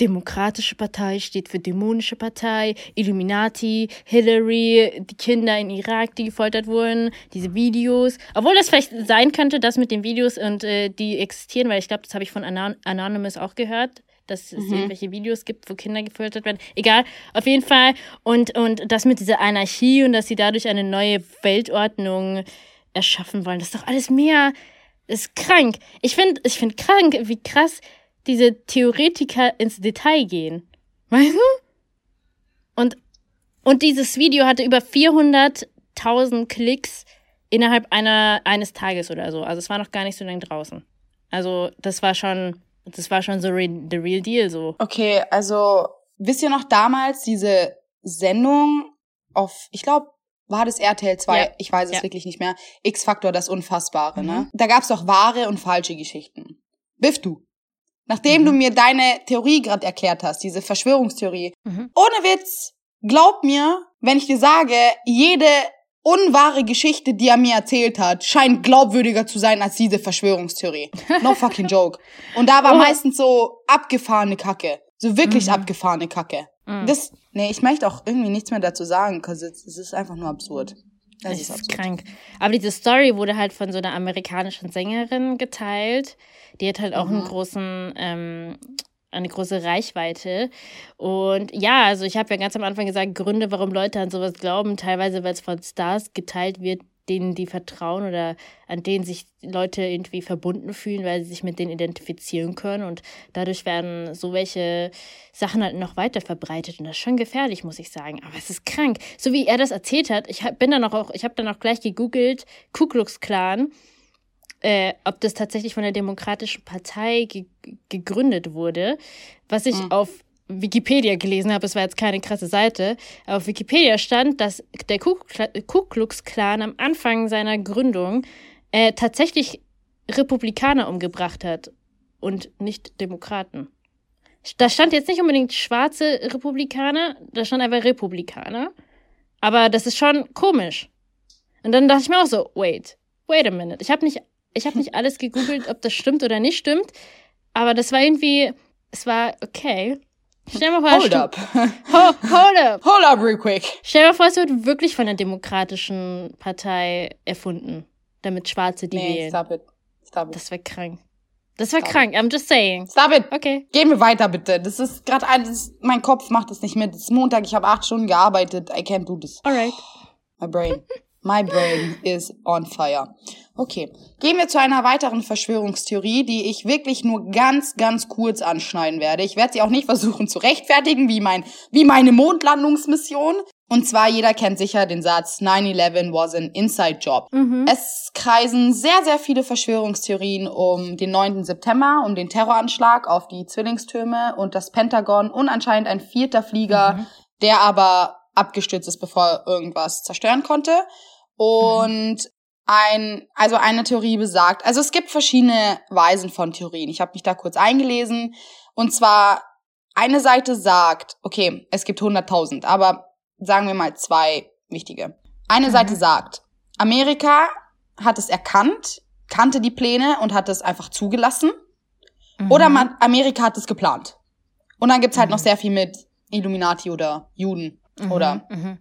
Speaker 2: Demokratische Partei steht für Dämonische Partei, Illuminati, Hillary, die Kinder in Irak, die gefoltert wurden, diese Videos. Obwohl das vielleicht sein könnte, dass mit den Videos und äh, die existieren, weil ich glaube, das habe ich von Anon Anonymous auch gehört, dass es mhm. irgendwelche Videos gibt, wo Kinder gefoltert werden. Egal, auf jeden Fall. Und, und das mit dieser Anarchie und dass sie dadurch eine neue Weltordnung erschaffen wollen, das ist doch alles mehr, ist krank. Ich finde ich find krank, wie krass diese Theoretiker ins Detail gehen. [laughs] Weißt du? Und, und dieses Video hatte über 400.000 Klicks innerhalb einer, eines Tages oder so. Also es war noch gar nicht so lange draußen. Also das war schon das war schon so re the real deal so.
Speaker 1: Okay, also wisst ihr noch damals diese Sendung auf, ich glaube, war das RTL 2? Ja. Ich weiß es ja. wirklich nicht mehr. X-Faktor, das Unfassbare, ne? mhm. ne? Da gab's doch wahre und falsche Geschichten. Biff du. Nachdem mhm. du mir deine Theorie gerade erklärt hast, diese Verschwörungstheorie, mhm. ohne Witz, glaub mir, wenn ich dir sage, jede unwahre Geschichte, die er mir erzählt hat, scheint glaubwürdiger zu sein als diese Verschwörungstheorie. No [laughs] fucking joke. Und da war oh. meistens so abgefahrene Kacke. So wirklich mhm. abgefahrene Kacke. Mhm. Das, nee, ich möchte auch irgendwie nichts mehr dazu sagen, cause es, ist einfach nur absurd.
Speaker 2: Das ist, ist krank. Aber diese Story wurde halt von so einer amerikanischen Sängerin geteilt. Die hat halt auch mhm. einen großen ähm, eine große Reichweite. Und ja, also ich habe ja ganz am Anfang gesagt, Gründe, warum Leute an sowas glauben, teilweise, weil es von Stars geteilt wird, denen die vertrauen oder an denen sich Leute irgendwie verbunden fühlen, weil sie sich mit denen identifizieren können. Und dadurch werden so welche Sachen halt noch weiter verbreitet. Und das ist schon gefährlich, muss ich sagen. Aber es ist krank. So wie er das erzählt hat, ich bin dann auch, ich habe dann auch gleich gegoogelt, Ku Klux Klan äh, ob das tatsächlich von der Demokratischen Partei ge gegründet wurde. Was ich mhm. auf Wikipedia gelesen habe, es war jetzt keine krasse Seite, aber auf Wikipedia stand, dass der Ku, Ku Klux Klan am Anfang seiner Gründung äh, tatsächlich Republikaner umgebracht hat und nicht Demokraten. Da stand jetzt nicht unbedingt schwarze Republikaner, da stand einfach Republikaner. Aber das ist schon komisch. Und dann dachte ich mir auch so, wait, wait a minute. Ich habe nicht ich habe nicht alles gegoogelt, ob das stimmt oder nicht stimmt, aber das war irgendwie, es war okay. Stell mal vor, hold up. Ho, hold up. [laughs]
Speaker 1: Hold up real quick.
Speaker 2: Stell dir mal vor, es wird wirklich von der Demokratischen Partei erfunden, damit Schwarze die nee, wählen. Stop it. Stop it. Das wäre krank. Das war krank. I'm just saying.
Speaker 1: Stop it. Okay. Gehen wir weiter, bitte. Das ist gerade das, mein Kopf macht das nicht mit. Es ist Montag, ich habe acht Stunden gearbeitet. I can't do this.
Speaker 2: Alright.
Speaker 1: My brain. [laughs] My brain is on fire. Okay, gehen wir zu einer weiteren Verschwörungstheorie, die ich wirklich nur ganz, ganz kurz anschneiden werde. Ich werde sie auch nicht versuchen zu rechtfertigen, wie, mein, wie meine Mondlandungsmission. Und zwar, jeder kennt sicher den Satz, 9-11 was an inside job. Mhm. Es kreisen sehr, sehr viele Verschwörungstheorien um den 9. September, um den Terroranschlag auf die Zwillingstürme und das Pentagon und anscheinend ein vierter Flieger, mhm. der aber abgestürzt ist, bevor irgendwas zerstören konnte. Und ein, also eine Theorie besagt, also es gibt verschiedene Weisen von Theorien. Ich habe mich da kurz eingelesen. Und zwar, eine Seite sagt, okay, es gibt 100.000, aber sagen wir mal zwei wichtige. Eine mhm. Seite sagt, Amerika hat es erkannt, kannte die Pläne und hat es einfach zugelassen. Mhm. Oder man, Amerika hat es geplant. Und dann gibt's halt mhm. noch sehr viel mit Illuminati oder Juden mhm. oder mhm.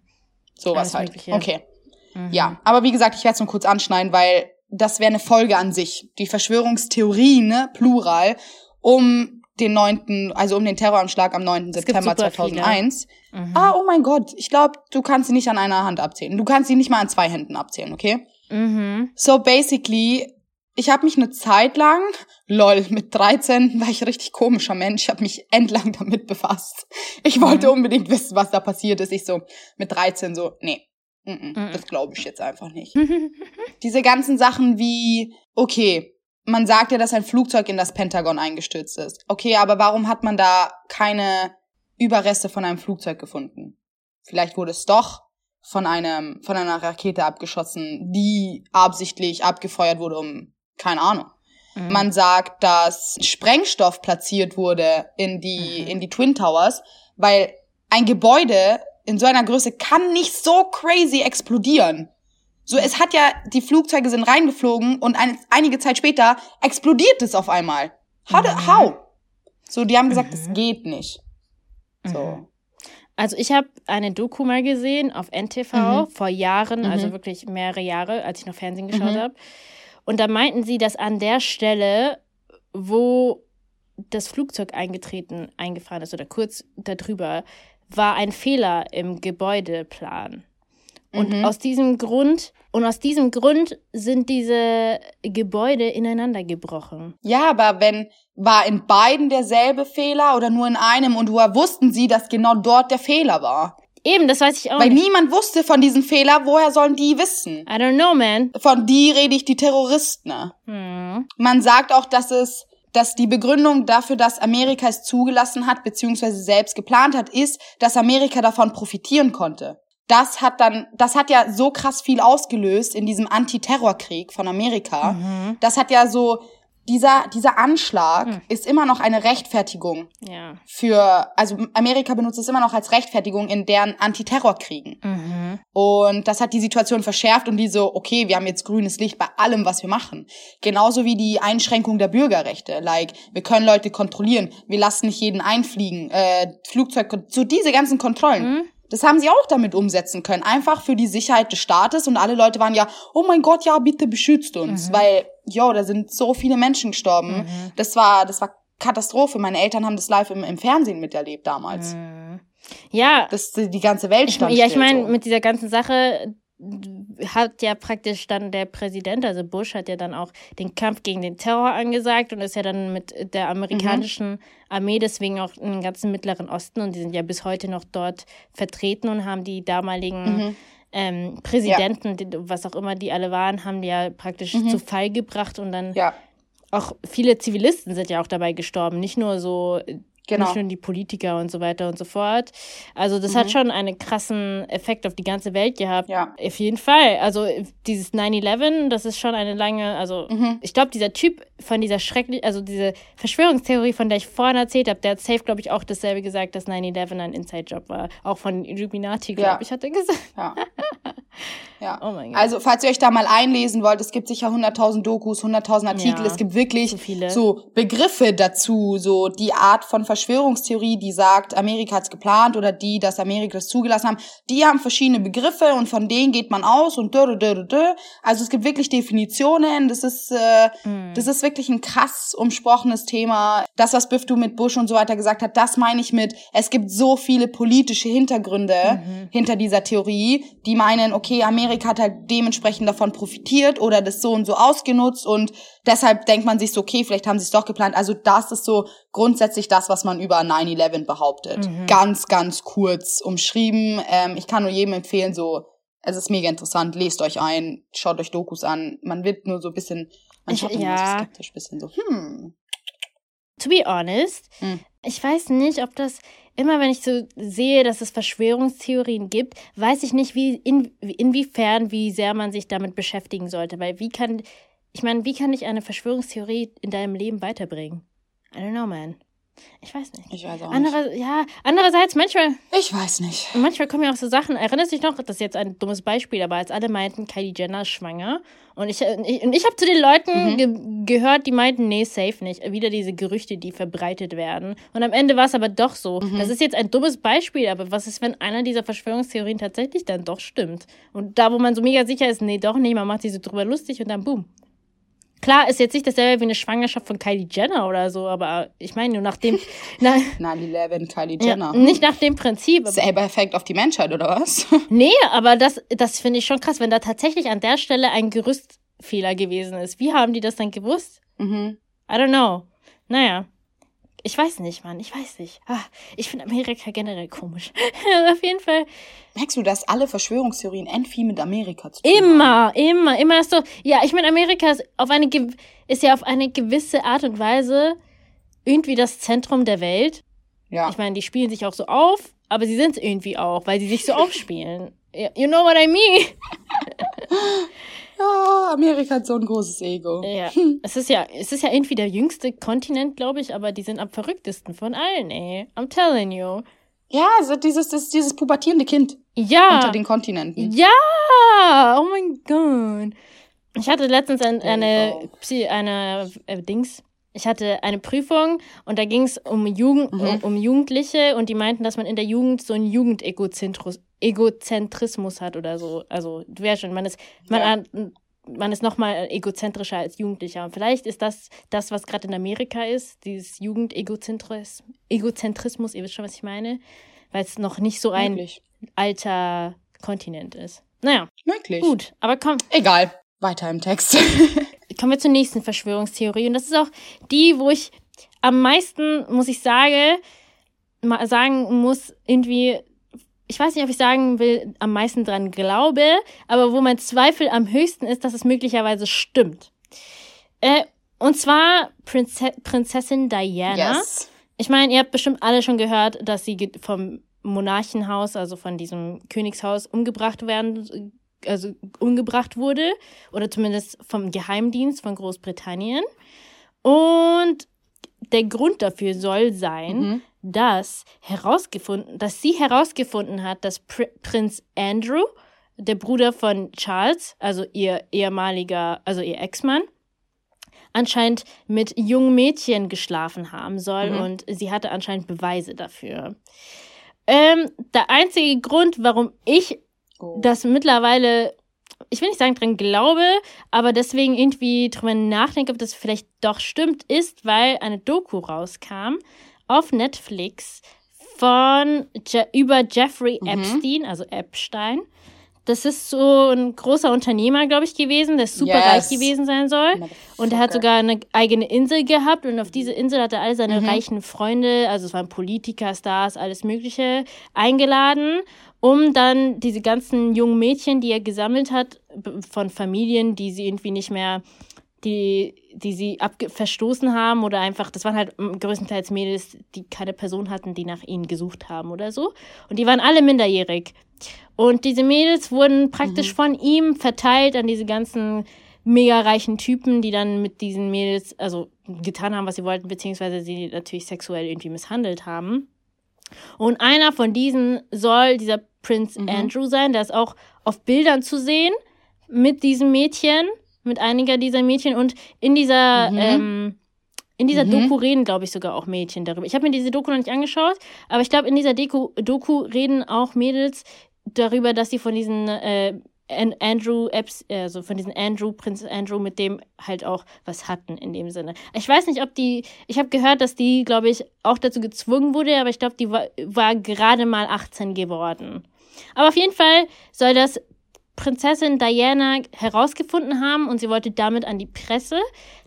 Speaker 1: sowas Alles halt. Mögliche. Okay. Mhm. Ja, aber wie gesagt, ich werde es nur kurz anschneiden, weil das wäre eine Folge an sich. Die Verschwörungstheorien, ne, plural, um den 9., also um den Terroranschlag am 9.
Speaker 2: Es gibt
Speaker 1: September
Speaker 2: super
Speaker 1: 2001.
Speaker 2: Mhm.
Speaker 1: Ah, oh mein Gott, ich glaube, du kannst sie nicht an einer Hand abzählen. Du kannst sie nicht mal an zwei Händen abzählen, okay?
Speaker 2: Mhm.
Speaker 1: So basically, ich habe mich eine Zeit lang, lol, mit 13 war ich ein richtig komischer Mensch, habe mich entlang damit befasst. Ich wollte
Speaker 2: Mhm.
Speaker 1: unbedingt wissen, was da passiert ist. Ich so mit 13 so, nee, mm -mm, das glaube ich jetzt einfach nicht. [laughs] Diese ganzen Sachen wie, okay, man sagt ja, dass ein Flugzeug in das Pentagon eingestürzt ist. Okay, aber warum hat man da keine Überreste von einem Flugzeug gefunden? Vielleicht wurde es doch von einem, von einer Rakete abgeschossen, die absichtlich abgefeuert wurde, um, keine Ahnung.
Speaker 2: Mhm.
Speaker 1: Man sagt, dass Sprengstoff platziert wurde in die,
Speaker 2: Mhm.
Speaker 1: in die Twin Towers, weil ein Gebäude in so einer Größe kann nicht so crazy explodieren. So, es hat ja, die Flugzeuge sind reingeflogen und ein, einige Zeit später explodiert es auf einmal. How?
Speaker 2: Mhm.
Speaker 1: how? So, die haben gesagt, es
Speaker 2: Mhm.
Speaker 1: geht nicht. So.
Speaker 2: Mhm. Also ich habe eine Doku mal gesehen auf NTV
Speaker 1: Mhm.
Speaker 2: vor Jahren, also
Speaker 1: Mhm.
Speaker 2: wirklich mehrere Jahre, als ich noch Fernsehen geschaut habe. Und da meinten sie, dass an der Stelle, wo das Flugzeug eingetreten, eingefahren ist oder kurz darüber, war ein Fehler im Gebäudeplan. Und
Speaker 1: Mhm.
Speaker 2: aus diesem Grund, und aus diesem Grund sind diese Gebäude ineinander gebrochen.
Speaker 1: Ja, aber wenn, war in beiden derselbe Fehler oder nur in einem und woher wussten sie, dass genau dort der Fehler war?
Speaker 2: Eben, das weiß ich auch
Speaker 1: Weil
Speaker 2: nicht.
Speaker 1: niemand wusste von diesem Fehler, woher sollen die wissen?
Speaker 2: I don't know, man.
Speaker 1: Von die rede ich die Terroristen.
Speaker 2: Hm.
Speaker 1: Man sagt auch, dass es, dass die Begründung dafür, dass Amerika es zugelassen hat, beziehungsweise selbst geplant hat, ist, dass Amerika davon profitieren konnte. Das hat dann, das hat ja so krass viel ausgelöst in diesem Antiterrorkrieg von Amerika.
Speaker 2: Mhm.
Speaker 1: Das hat ja so, dieser, dieser Anschlag
Speaker 2: Mhm.
Speaker 1: ist immer noch eine Rechtfertigung
Speaker 2: Ja.
Speaker 1: für, also Amerika benutzt es immer noch als Rechtfertigung in deren Antiterrorkriegen.
Speaker 2: Mhm.
Speaker 1: Und das hat die Situation verschärft und die so, okay, wir haben jetzt grünes Licht bei allem, was wir machen. Genauso wie die Einschränkung der Bürgerrechte. Like, wir können Leute kontrollieren, wir lassen nicht jeden einfliegen, äh, Flugzeug, so diese ganzen Kontrollen.
Speaker 2: Mhm.
Speaker 1: Das haben sie auch damit umsetzen können. Einfach für die Sicherheit des Staates und alle Leute waren ja, oh mein Gott, ja, bitte beschützt uns.
Speaker 2: Mhm.
Speaker 1: Weil, jo, da sind so viele Menschen gestorben.
Speaker 2: Mhm.
Speaker 1: Das war, das war Katastrophe. Meine Eltern haben das live im, im Fernsehen miterlebt damals.
Speaker 2: Mhm. Ja,
Speaker 1: Das, die ganze Welt
Speaker 2: ich,
Speaker 1: stand
Speaker 2: ja, ich meine,
Speaker 1: so.
Speaker 2: mit dieser ganzen Sache hat ja praktisch dann der Präsident, also Bush, hat ja dann auch den Kampf gegen den Terror angesagt und ist ja dann mit der amerikanischen Armee deswegen auch im ganzen Mittleren Osten und die sind ja bis heute noch dort vertreten und haben die damaligen
Speaker 1: Mhm.
Speaker 2: Ähm, Präsidenten, die, was auch immer die alle waren, haben die ja praktisch
Speaker 1: Mhm.
Speaker 2: zu Fall gebracht und dann
Speaker 1: Ja,
Speaker 2: auch viele Zivilisten sind ja auch dabei gestorben, nicht nur so
Speaker 1: genau.
Speaker 2: nicht nur die Politiker und so weiter und so fort. Also das
Speaker 1: Mhm.
Speaker 2: hat schon einen krassen Effekt auf die ganze Welt gehabt.
Speaker 1: Ja.
Speaker 2: Auf jeden Fall. Also dieses 9-11, das ist schon eine lange, also
Speaker 1: Mhm.
Speaker 2: ich glaube, dieser Typ von dieser schrecklich, also diese Verschwörungstheorie, von der ich vorhin erzählt habe, der hat safe, glaube ich, auch dasselbe gesagt, dass 9-11 ein Inside-Job war. Auch von Illuminati, glaube
Speaker 1: Ja.
Speaker 2: ich, hat er gesagt.
Speaker 1: Ja. [laughs] ja.
Speaker 2: Oh mein Gott.
Speaker 1: Also, falls ihr euch da mal einlesen wollt, es gibt sicher 100.000 Dokus, 100.000 Artikel,
Speaker 2: Ja,
Speaker 1: es gibt wirklich
Speaker 2: so
Speaker 1: so Begriffe dazu, so die Art von Verschwörungstheorie, die sagt, Amerika hat's geplant oder die, dass Amerika das zugelassen haben, die haben verschiedene Begriffe und von denen geht man aus und dö, dö, dö, dö. Also es gibt wirklich Definitionen, das ist, äh,
Speaker 2: Mhm.
Speaker 1: das ist wirklich ein krass umsprochenes Thema. Das, was Biff du mit Bush und so weiter gesagt hat, das meine ich mit, es gibt so viele politische Hintergründe
Speaker 2: Mhm.
Speaker 1: hinter dieser Theorie, die meinen, okay, Amerika hat halt dementsprechend davon profitiert oder das so und so ausgenutzt und deshalb denkt man sich so, okay, vielleicht haben sie es doch geplant. Also das ist so grundsätzlich das, was man über 9-11 behauptet.
Speaker 2: Mhm.
Speaker 1: Ganz, ganz kurz umschrieben. Ähm, ich kann nur jedem empfehlen, so, es ist mega interessant, lest euch ein, schaut euch Dokus an. Man wird nur so ein bisschen, man
Speaker 2: Ich-
Speaker 1: schaut immer
Speaker 2: ja.
Speaker 1: so skeptisch, bisschen so, hm.
Speaker 2: to be honest,
Speaker 1: Hm.
Speaker 2: ich weiß nicht, ob das immer, wenn ich so sehe, dass es Verschwörungstheorien gibt, weiß ich nicht, wie in, inwiefern, wie sehr man sich damit beschäftigen sollte. Weil wie kann, ich meine, wie kann dich eine Verschwörungstheorie in deinem Leben weiterbringen? I don't know, man. Ich weiß nicht.
Speaker 1: Ich weiß auch nicht.
Speaker 2: Andere, ja, andererseits, manchmal,
Speaker 1: Ich weiß nicht.
Speaker 2: manchmal kommen ja auch so Sachen, erinnerst du dich noch, das ist jetzt ein dummes Beispiel, aber als alle meinten, Kylie Jenner ist schwanger und ich, und ich, und ich habe zu den Leuten
Speaker 1: Mhm.
Speaker 2: ge gehört, die meinten, nee, safe nicht. Wieder diese Gerüchte, die verbreitet werden. Und am Ende war es aber doch so.
Speaker 1: Mhm.
Speaker 2: Das ist jetzt ein dummes Beispiel, aber was ist, wenn einer dieser Verschwörungstheorien tatsächlich dann doch stimmt? Und da, wo man so mega sicher ist, nee, doch nicht, man macht sich so drüber lustig und dann boom. Klar, ist jetzt nicht dasselbe wie eine Schwangerschaft von Kylie Jenner oder so, aber ich meine nur nach dem. [laughs] Na,
Speaker 1: 9-11, Kylie Jenner.
Speaker 2: ja, nicht nach dem Prinzip.
Speaker 1: Selber Effekt auf die Menschheit, oder was? [laughs]
Speaker 2: nee, aber das, das finde ich schon krass, wenn da tatsächlich an der Stelle ein Gerüstfehler gewesen ist. Wie haben die das dann gewusst?
Speaker 1: mhm.
Speaker 2: I don't know. Naja. Ich weiß nicht, Mann. Ich weiß nicht. Ah, ich finde Amerika generell komisch. [laughs] Auf jeden Fall.
Speaker 1: Merkst du, dass alle Verschwörungstheorien endviel mit Amerika zu tun haben?
Speaker 2: Immer, immer, immer ist so. Ja, ich meine, Amerika ist auf eine ist ja auf eine gewisse Art und Weise irgendwie das Zentrum der Welt.
Speaker 1: Ja.
Speaker 2: Ich meine, die spielen sich auch so auf, aber sie sind es irgendwie auch, weil sie sich so aufspielen. [laughs] You know what I mean? [laughs]
Speaker 1: ja, Amerika hat so ein großes Ego.
Speaker 2: Ja, [laughs] es ist ja, es ist ja irgendwie der jüngste Kontinent, glaube ich, aber die sind am verrücktesten von allen, ey. I'm telling you.
Speaker 1: Ja, so dieses, das, dieses pubertierende Kind
Speaker 2: Ja.
Speaker 1: unter den Kontinenten.
Speaker 2: Ja, oh mein Gott. Ich hatte letztens ein, eine,
Speaker 1: go.
Speaker 2: Psy- eine äh, Dings. Ich hatte eine Prüfung und da ging es um, Jugend,
Speaker 1: Mhm.
Speaker 2: um, um Jugendliche und die meinten, dass man in der Jugend so einen Jugendegozentrismus Egozentrismus hat oder so. Also, du weißt schon, man ist, man,
Speaker 1: Ja.
Speaker 2: man ist nochmal egozentrischer als Jugendlicher. Und vielleicht ist das das, was gerade in Amerika ist, dieses Jugendegozentrismus, Egozentrismus, ihr wisst schon, was ich meine, weil es noch nicht so ein
Speaker 1: Möglich.
Speaker 2: alter Kontinent ist. Naja,
Speaker 1: Möglich.
Speaker 2: gut, aber komm,
Speaker 1: Egal. Weiter im Text. [laughs]
Speaker 2: kommen wir zur nächsten Verschwörungstheorie. Und das ist auch die, wo ich am meisten, muss ich sagen, mal sagen muss, irgendwie, ich weiß nicht, ob ich sagen will, am meisten dran glaube, aber wo mein Zweifel am höchsten ist, dass es möglicherweise stimmt. Äh, und zwar Prinze Prinzessin Diana.
Speaker 1: yes.
Speaker 2: Ich meine, ihr habt bestimmt alle schon gehört, dass sie vom Monarchenhaus, also von diesem Königshaus, umgebracht werden, also umgebracht wurde. Oder zumindest vom Geheimdienst von Großbritannien. Und der Grund dafür soll sein,
Speaker 1: Mhm.
Speaker 2: dass herausgefunden, dass sie herausgefunden hat, dass Pr Prinz Andrew, der Bruder von Charles, also ihr ehemaliger, also ihr Ex-Mann, anscheinend mit jungen Mädchen geschlafen haben soll
Speaker 1: Mhm.
Speaker 2: und sie hatte anscheinend Beweise dafür. Ähm, der einzige Grund, warum ich
Speaker 1: Oh.
Speaker 2: das mittlerweile, ich will nicht sagen dran glaube, aber deswegen irgendwie drüber nachdenke, ob das vielleicht doch stimmt, ist, weil eine Doku rauskam auf Netflix von Je über Jeffrey
Speaker 1: Mhm.
Speaker 2: Epstein, also Epstein. Das ist so ein großer Unternehmer, glaube ich, gewesen, der super
Speaker 1: Yes.
Speaker 2: reich gewesen sein soll. Und er hat sogar eine eigene Insel gehabt und auf diese Insel hat er all seine
Speaker 1: Mhm.
Speaker 2: reichen Freunde, also es waren Politiker, Stars, alles Mögliche, eingeladen, um dann diese ganzen jungen Mädchen, die er gesammelt hat, von Familien, die sie irgendwie nicht mehr, die, die sie verstoßen haben oder einfach, das waren halt größtenteils Mädels, die keine Person hatten, die nach ihnen gesucht haben oder so. Und die waren alle minderjährig. Und diese Mädels wurden praktisch von ihm verteilt an diese ganzen mega reichen Typen, die dann mit diesen Mädels, also getan haben, was sie wollten, beziehungsweise sie natürlich sexuell irgendwie misshandelt haben. Und einer von diesen soll dieser Prinz
Speaker 1: Mhm.
Speaker 2: Andrew sein, der ist auch auf Bildern zu sehen mit diesem Mädchen, mit einiger dieser Mädchen und in dieser,
Speaker 1: Mhm.
Speaker 2: ähm, in dieser
Speaker 1: Mhm.
Speaker 2: Doku reden, glaube ich, sogar auch Mädchen darüber. Ich habe mir diese Doku noch nicht angeschaut, aber ich glaube, in dieser Deku Doku reden auch Mädels darüber, dass sie von diesen äh, An- Andrew Epps, also von diesen Andrew, Prinz Andrew, mit dem halt auch was hatten in dem Sinne. Ich weiß nicht, ob die, ich habe gehört, dass die, glaube ich, auch dazu gezwungen wurde, aber ich glaube, die war, war gerade mal 18 geworden. Aber auf jeden Fall soll das Prinzessin Diana herausgefunden haben und sie wollte damit an die Presse.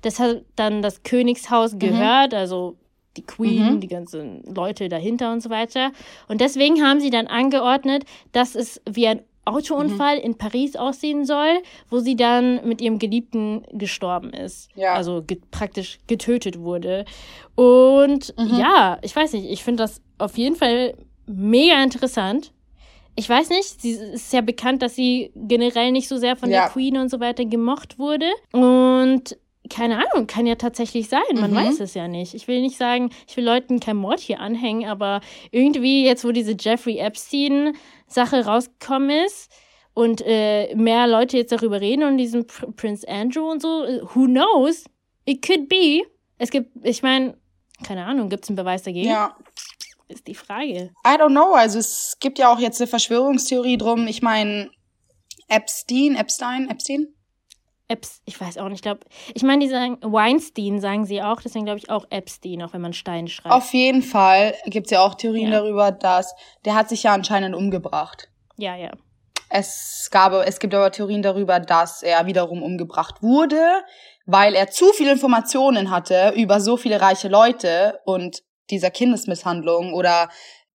Speaker 2: Das hat dann das Königshaus gehört, also die Queen,
Speaker 1: Mhm.
Speaker 2: die ganzen Leute dahinter und so weiter. Und deswegen haben sie dann angeordnet, dass es wie ein Autounfall in Paris aussehen soll, wo sie dann mit ihrem Geliebten gestorben ist.
Speaker 1: Ja.
Speaker 2: Also ge praktisch getötet wurde. Und
Speaker 1: Mhm.
Speaker 2: ja, ich weiß nicht, ich finde das auf jeden Fall mega interessant. Ich weiß nicht, sie ist ja bekannt, dass sie generell nicht so sehr von
Speaker 1: Ja.
Speaker 2: der Queen und so weiter gemocht wurde. Und keine Ahnung, kann ja tatsächlich sein. Man
Speaker 1: Mhm.
Speaker 2: weiß es ja nicht. Ich will nicht sagen, ich will Leuten kein Mord hier anhängen, aber irgendwie jetzt, wo diese Jeffrey Epstein-Sache rausgekommen ist und äh, mehr Leute jetzt darüber reden und diesen Pr Prince Andrew und so, who knows? It could be. Es gibt, ich meine, keine Ahnung, gibt es einen Beweis dagegen?
Speaker 1: Ja.
Speaker 2: Ist die Frage.
Speaker 1: I don't know. Also es gibt ja auch jetzt eine Verschwörungstheorie drum. Ich meine, Epstein, Epstein, Epstein?
Speaker 2: Epps, ich weiß auch nicht, ich glaube, ich meine, die sagen Weinstein, sagen sie auch, deswegen glaube ich auch Epstein, auch wenn man Stein schreibt.
Speaker 1: Auf jeden Fall gibt's ja auch Theorien ja. darüber, dass der hat sich ja anscheinend umgebracht.
Speaker 2: Ja, ja.
Speaker 1: Es gab, es gibt aber Theorien darüber, dass er wiederum umgebracht wurde, weil er zu viele Informationen hatte über so viele reiche Leute und dieser Kindesmisshandlung oder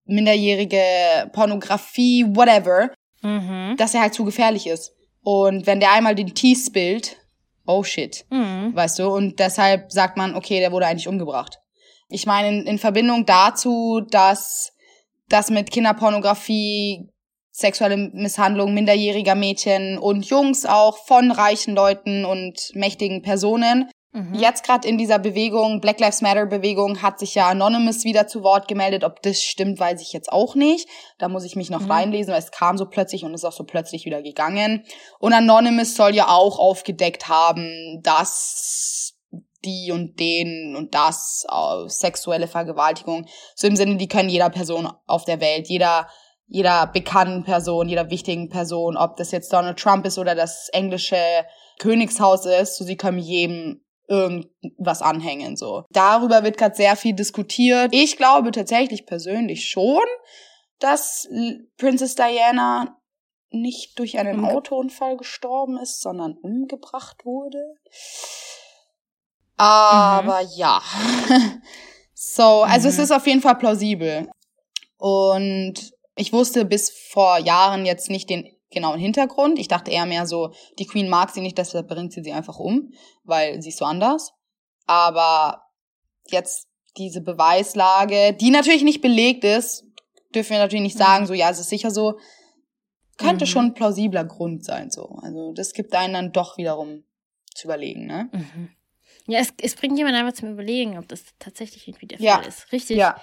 Speaker 1: minderjährige Pornografie, whatever, mhm. dass er halt zu gefährlich ist. Und wenn der einmal den Tee spillt, oh shit, mhm. weißt du, und deshalb sagt man, okay, der wurde eigentlich umgebracht. Ich meine, in, in Verbindung dazu, dass das mit Kinderpornografie, sexuelle Misshandlung minderjähriger Mädchen und Jungs auch von reichen Leuten und mächtigen Personen Mhm. Jetzt gerade in dieser Bewegung, Black Lives Matter Bewegung, hat sich ja Anonymous wieder zu Wort gemeldet. Ob das stimmt, weiß ich jetzt auch nicht. Da muss ich mich noch mhm. reinlesen, weil es kam so plötzlich und ist auch so plötzlich wieder gegangen. Und Anonymous soll ja auch aufgedeckt haben, dass die und den und das, äh, sexuelle Vergewaltigung, so im Sinne, die können jeder Person auf der Welt, jeder jeder bekannten Person, jeder wichtigen Person, ob das jetzt Donald Trump ist oder das englische Königshaus ist, so sie können jedem irgendwas anhängen, so. Darüber wird gerade sehr viel diskutiert. Ich glaube tatsächlich persönlich schon, dass Princess Diana nicht durch einen Autounfall gestorben ist, sondern umgebracht wurde. Aber mhm. ja. [laughs] so, also mhm. es ist auf jeden Fall plausibel. Und ich wusste bis vor Jahren jetzt nicht den genauen Hintergrund. Ich dachte eher mehr so, die Queen mag sie nicht, deshalb bringt sie sie einfach um, weil sie ist so anders. Aber jetzt diese Beweislage, die natürlich nicht belegt ist, dürfen wir natürlich nicht mhm. sagen, so ja, es ist sicher so, könnte mhm. schon ein plausibler Grund sein, so. Also das gibt einen dann doch wiederum zu überlegen, ne?
Speaker 2: Mhm. Ja, es, es bringt jemand einfach zum Überlegen, ob das tatsächlich irgendwie der ja. Fall ist. Richtig. Ja.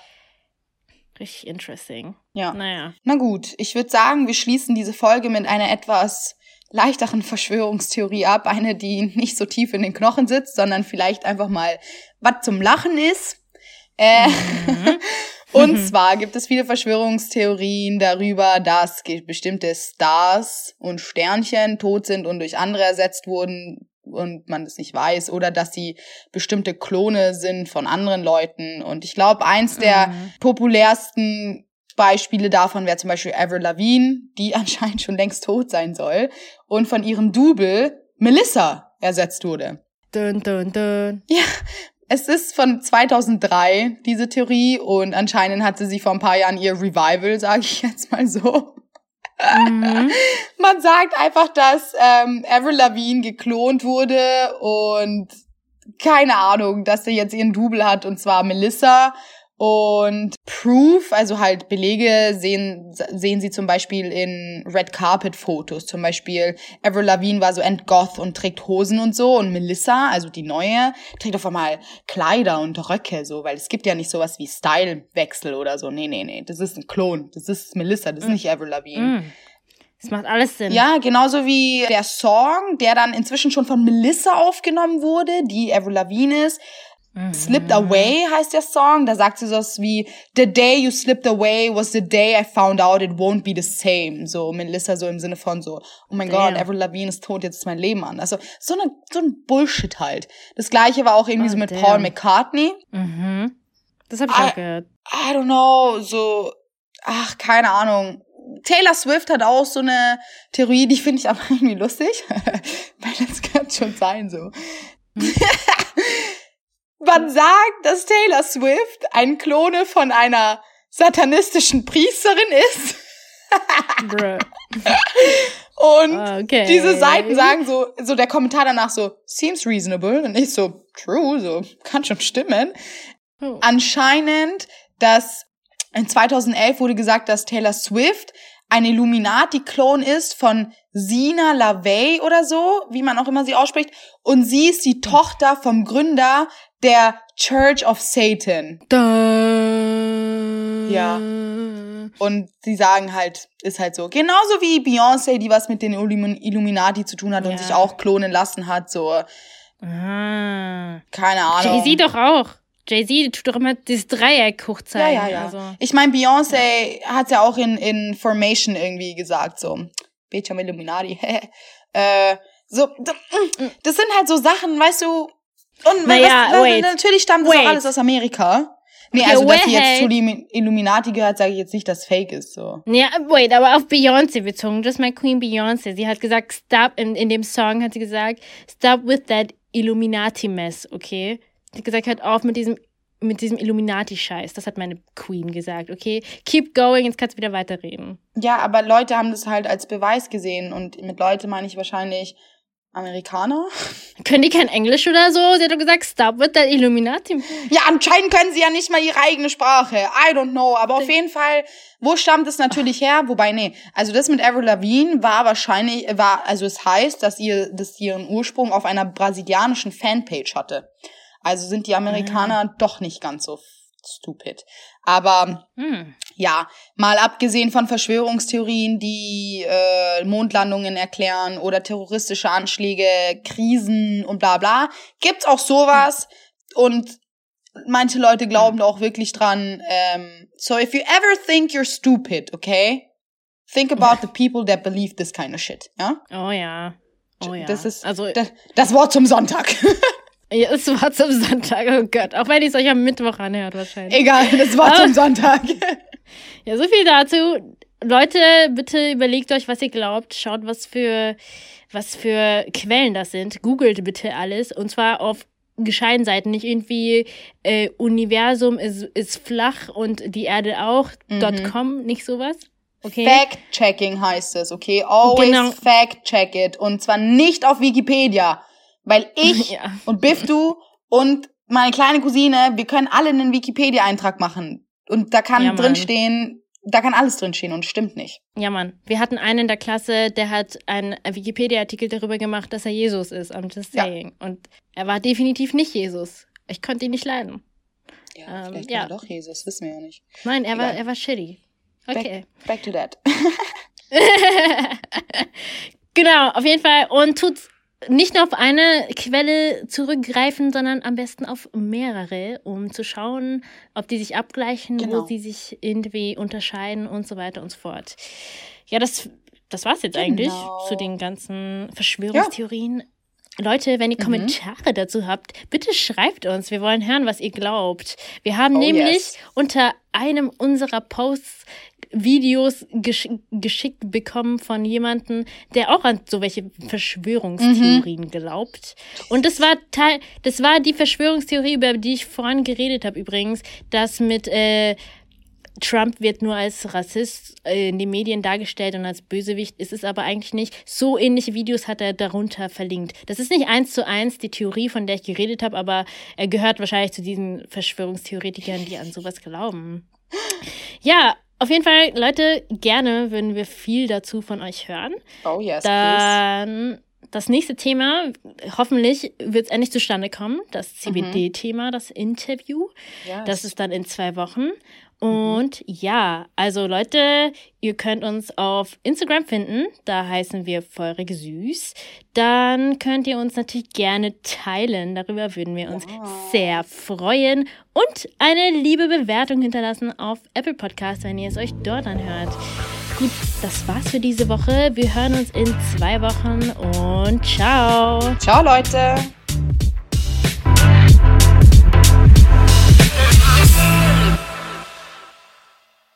Speaker 2: Richtig interesting.
Speaker 1: Ja. Naja. Na gut, ich würde sagen, wir schließen diese Folge mit einer etwas leichteren Verschwörungstheorie ab. Eine, die nicht so tief in den Knochen sitzt, sondern vielleicht einfach mal was zum Lachen ist. Äh, mhm. [laughs] und zwar gibt es viele Verschwörungstheorien darüber, dass bestimmte Stars und Sternchen tot sind und durch andere ersetzt wurden, und man es nicht weiß oder dass sie bestimmte Klone sind von anderen Leuten. Und ich glaube, eins der mhm. populärsten Beispiele davon wäre zum Beispiel Avril Lavigne, die [laughs] anscheinend schon längst tot sein soll und von ihrem Double Melissa ersetzt wurde.
Speaker 2: Dun, dun, dun.
Speaker 1: Ja, es ist von 2003, diese Theorie, und anscheinend hatte sie vor ein paar Jahren ihr Revival, sage ich jetzt mal so. Mhm. [laughs] Man sagt einfach, dass ähm, Avril Lavigne geklont wurde und keine Ahnung, dass sie jetzt ihren Double hat und zwar Melissa. Und Proof, also halt Belege, sehen, sehen sie zum Beispiel in Red Carpet Fotos. Zum Beispiel Avril Lavigne war so entgoth und trägt Hosen und so. Und Melissa, also die neue, trägt auf einmal Kleider und Röcke, so, weil es gibt ja nicht sowas wie Stylewechsel oder so. Nee, nee, nee. Das ist ein Klon. Das ist Melissa, das ist mm. nicht Avril Lavigne. Mm.
Speaker 2: Das macht alles Sinn.
Speaker 1: Ja, genauso wie der Song, der dann inzwischen schon von Melissa aufgenommen wurde, die Avril Lavigne ist. Mhm. Slipped Away heißt der Song. Da sagt sie sowas wie, The day you slipped away was the day I found out it won't be the same. So Melissa so im Sinne von so, oh mein Gott, Avril Lavigne ist tot, jetzt ist mein Leben an. Also so, eine, so ein Bullshit halt. Das gleiche war auch irgendwie oh, so mit damn. Paul McCartney.
Speaker 2: Mhm. Das habe ich I, auch gehört.
Speaker 1: I don't know, so, ach, keine Ahnung. Taylor Swift hat auch so eine Theorie, die finde ich aber [laughs] irgendwie lustig. Weil das kann schon sein, so. Hm. [laughs] Man sagt, dass Taylor Swift ein Klone von einer satanistischen Priesterin ist. und okay. diese Seiten sagen so, so der Kommentar danach so, seems reasonable. Und ich so, true, so, kann schon stimmen. Oh. Anscheinend, dass in 2011 wurde gesagt, dass Taylor Swift ein Illuminati-Klon ist von Sina LaVey oder so, wie man auch immer sie ausspricht. Und sie ist die Tochter vom Gründer der Church of Satan.
Speaker 2: Da.
Speaker 1: Ja. Und sie sagen halt, ist halt so. Genauso wie Beyoncé, die was mit den Illuminati zu tun hat ja. und sich auch klonen lassen hat, so. Ah. Keine Ahnung.
Speaker 2: Jay-Z doch auch. Jay-Z tut doch immer dieses Dreieck hochzeigen.
Speaker 1: Ja, ja, ja. Also. Ich meine, Beyoncé ja. hat ja auch in, in Formation irgendwie gesagt, so. Beta Illuminati. [laughs] äh, So, das sind halt so Sachen, weißt du. Und
Speaker 2: Naja,
Speaker 1: was,
Speaker 2: wait.
Speaker 1: natürlich stammt das
Speaker 2: Wait.
Speaker 1: auch alles aus Amerika. Nee,
Speaker 2: Okay,
Speaker 1: also dass sie jetzt zu den Illuminati gehört, sage ich jetzt nicht, dass Fake ist. So.
Speaker 2: Ja, wait, aber auf Beyoncé bezogen. Just my Queen Beyoncé. Sie hat gesagt, stop, in, in dem Song hat sie gesagt, stop with that Illuminati-Mess, okay? Sie hat gesagt, hört auf mit diesem, mit diesem Illuminati-Scheiß. Das hat meine Queen gesagt, okay? Keep going, jetzt kannst du wieder weiterreden.
Speaker 1: Ja, aber Leute haben das halt als Beweis gesehen und mit Leute meine ich wahrscheinlich Amerikaner. [laughs]
Speaker 2: Können die kein Englisch oder so? Sie hat doch gesagt, stop with that Illuminati.
Speaker 1: Ja, anscheinend können sie ja nicht mal ihre eigene Sprache. I don't know. Aber auf jeden Fall, wo stammt es natürlich her? Wobei, nee. Also das mit Avril Lavigne war wahrscheinlich, war, also es heißt, dass ihr, dass sie ihren Ursprung auf einer brasilianischen Fanpage hatte. Also sind die Amerikaner doch nicht ganz so stupid. Aber
Speaker 2: Hm.
Speaker 1: ja, mal abgesehen von Verschwörungstheorien, die äh, Mondlandungen erklären oder terroristische Anschläge, Krisen und bla bla, gibt's auch sowas und manche Leute glauben da auch wirklich dran. Ähm, so if you ever think you're stupid, okay, think about the people that believe this kind of shit. Ja,
Speaker 2: Oh ja. Oh ja.
Speaker 1: das ist
Speaker 2: also,
Speaker 1: das, das Wort zum Sonntag. [laughs]
Speaker 2: ja, es war zum Sonntag, oh Gott. Auch wenn ich es euch am Mittwoch anhört, wahrscheinlich.
Speaker 1: Egal, das Wort
Speaker 2: Ah.
Speaker 1: zum Sonntag.
Speaker 2: Ja, so viel dazu. Leute, bitte überlegt euch, was ihr glaubt. Schaut, was für, was für Quellen das sind. Googelt bitte alles. Und zwar auf gescheiten Seiten. Nicht irgendwie äh, Universum ist, ist flach und die Erde auch.
Speaker 1: Mhm.
Speaker 2: .com, nicht sowas. Okay.
Speaker 1: Fact-checking heißt es, okay? Always
Speaker 2: Genau.
Speaker 1: fact-check it. Und zwar nicht auf Wikipedia. Weil [laughs] ich
Speaker 2: Ja.
Speaker 1: und Biftu und meine kleine Cousine, wir können alle einen Wikipedia-Eintrag machen. Und da kann
Speaker 2: Ja,
Speaker 1: drinstehen, da kann alles drinstehen und stimmt nicht.
Speaker 2: Ja, Mann. Wir hatten einen in der Klasse, der hat einen Wikipedia-Artikel darüber gemacht, dass er Jesus ist. I'm just
Speaker 1: Ja.
Speaker 2: saying. Und er war definitiv nicht Jesus. Ich konnte ihn nicht leiden.
Speaker 1: Ja,
Speaker 2: Ähm,
Speaker 1: vielleicht
Speaker 2: ja.
Speaker 1: war er doch Jesus, wissen wir ja nicht.
Speaker 2: Nein, er war, er war shitty. Okay.
Speaker 1: Back, back to that. [laughs] [laughs]
Speaker 2: genau, auf jeden Fall. Und tut nicht nur auf eine Quelle zurückgreifen, sondern am besten auf mehrere, um zu schauen, ob die sich abgleichen,
Speaker 1: Genau.
Speaker 2: wo sie sich irgendwie unterscheiden und so weiter und so fort. Ja, das, das war's jetzt
Speaker 1: Genau.
Speaker 2: eigentlich zu den ganzen Verschwörungstheorien. Leute, wenn ihr
Speaker 1: Mhm.
Speaker 2: Kommentare dazu habt, bitte schreibt uns. Wir wollen hören, was ihr glaubt. Wir haben
Speaker 1: Oh,
Speaker 2: nämlich
Speaker 1: yes.
Speaker 2: unter einem unserer Posts Videos gesch geschickt bekommen von jemandem, der auch an so welche Verschwörungstheorien
Speaker 1: Mhm.
Speaker 2: glaubt. Und das war Teil, das war die Verschwörungstheorie, über die ich vorhin geredet habe übrigens, dass mit äh, Trump wird nur als Rassist äh, in den Medien dargestellt und als Bösewicht ist es aber eigentlich nicht. So ähnliche Videos hat er darunter verlinkt. Das ist nicht eins zu eins die Theorie, von der ich geredet habe, aber er gehört wahrscheinlich zu diesen Verschwörungstheoretikern, die an sowas glauben. Ja, auf jeden Fall, Leute, gerne würden wir viel dazu von euch hören.
Speaker 1: Oh yes, please.
Speaker 2: Dann das nächste Thema, hoffentlich wird es endlich zustande kommen, das CBD-Thema, das Interview.
Speaker 1: Yes.
Speaker 2: Das ist dann in zwei Wochen. Und ja, also Leute, ihr könnt uns auf Instagram finden. Da heißen wir feurig süß. Dann könnt ihr uns natürlich gerne teilen. Darüber würden wir uns sehr freuen. Und eine liebe Bewertung hinterlassen auf Apple Podcast, wenn ihr es euch dort anhört. Gut, das war's für diese Woche. Wir hören uns in zwei Wochen und ciao.
Speaker 1: Ciao, Leute.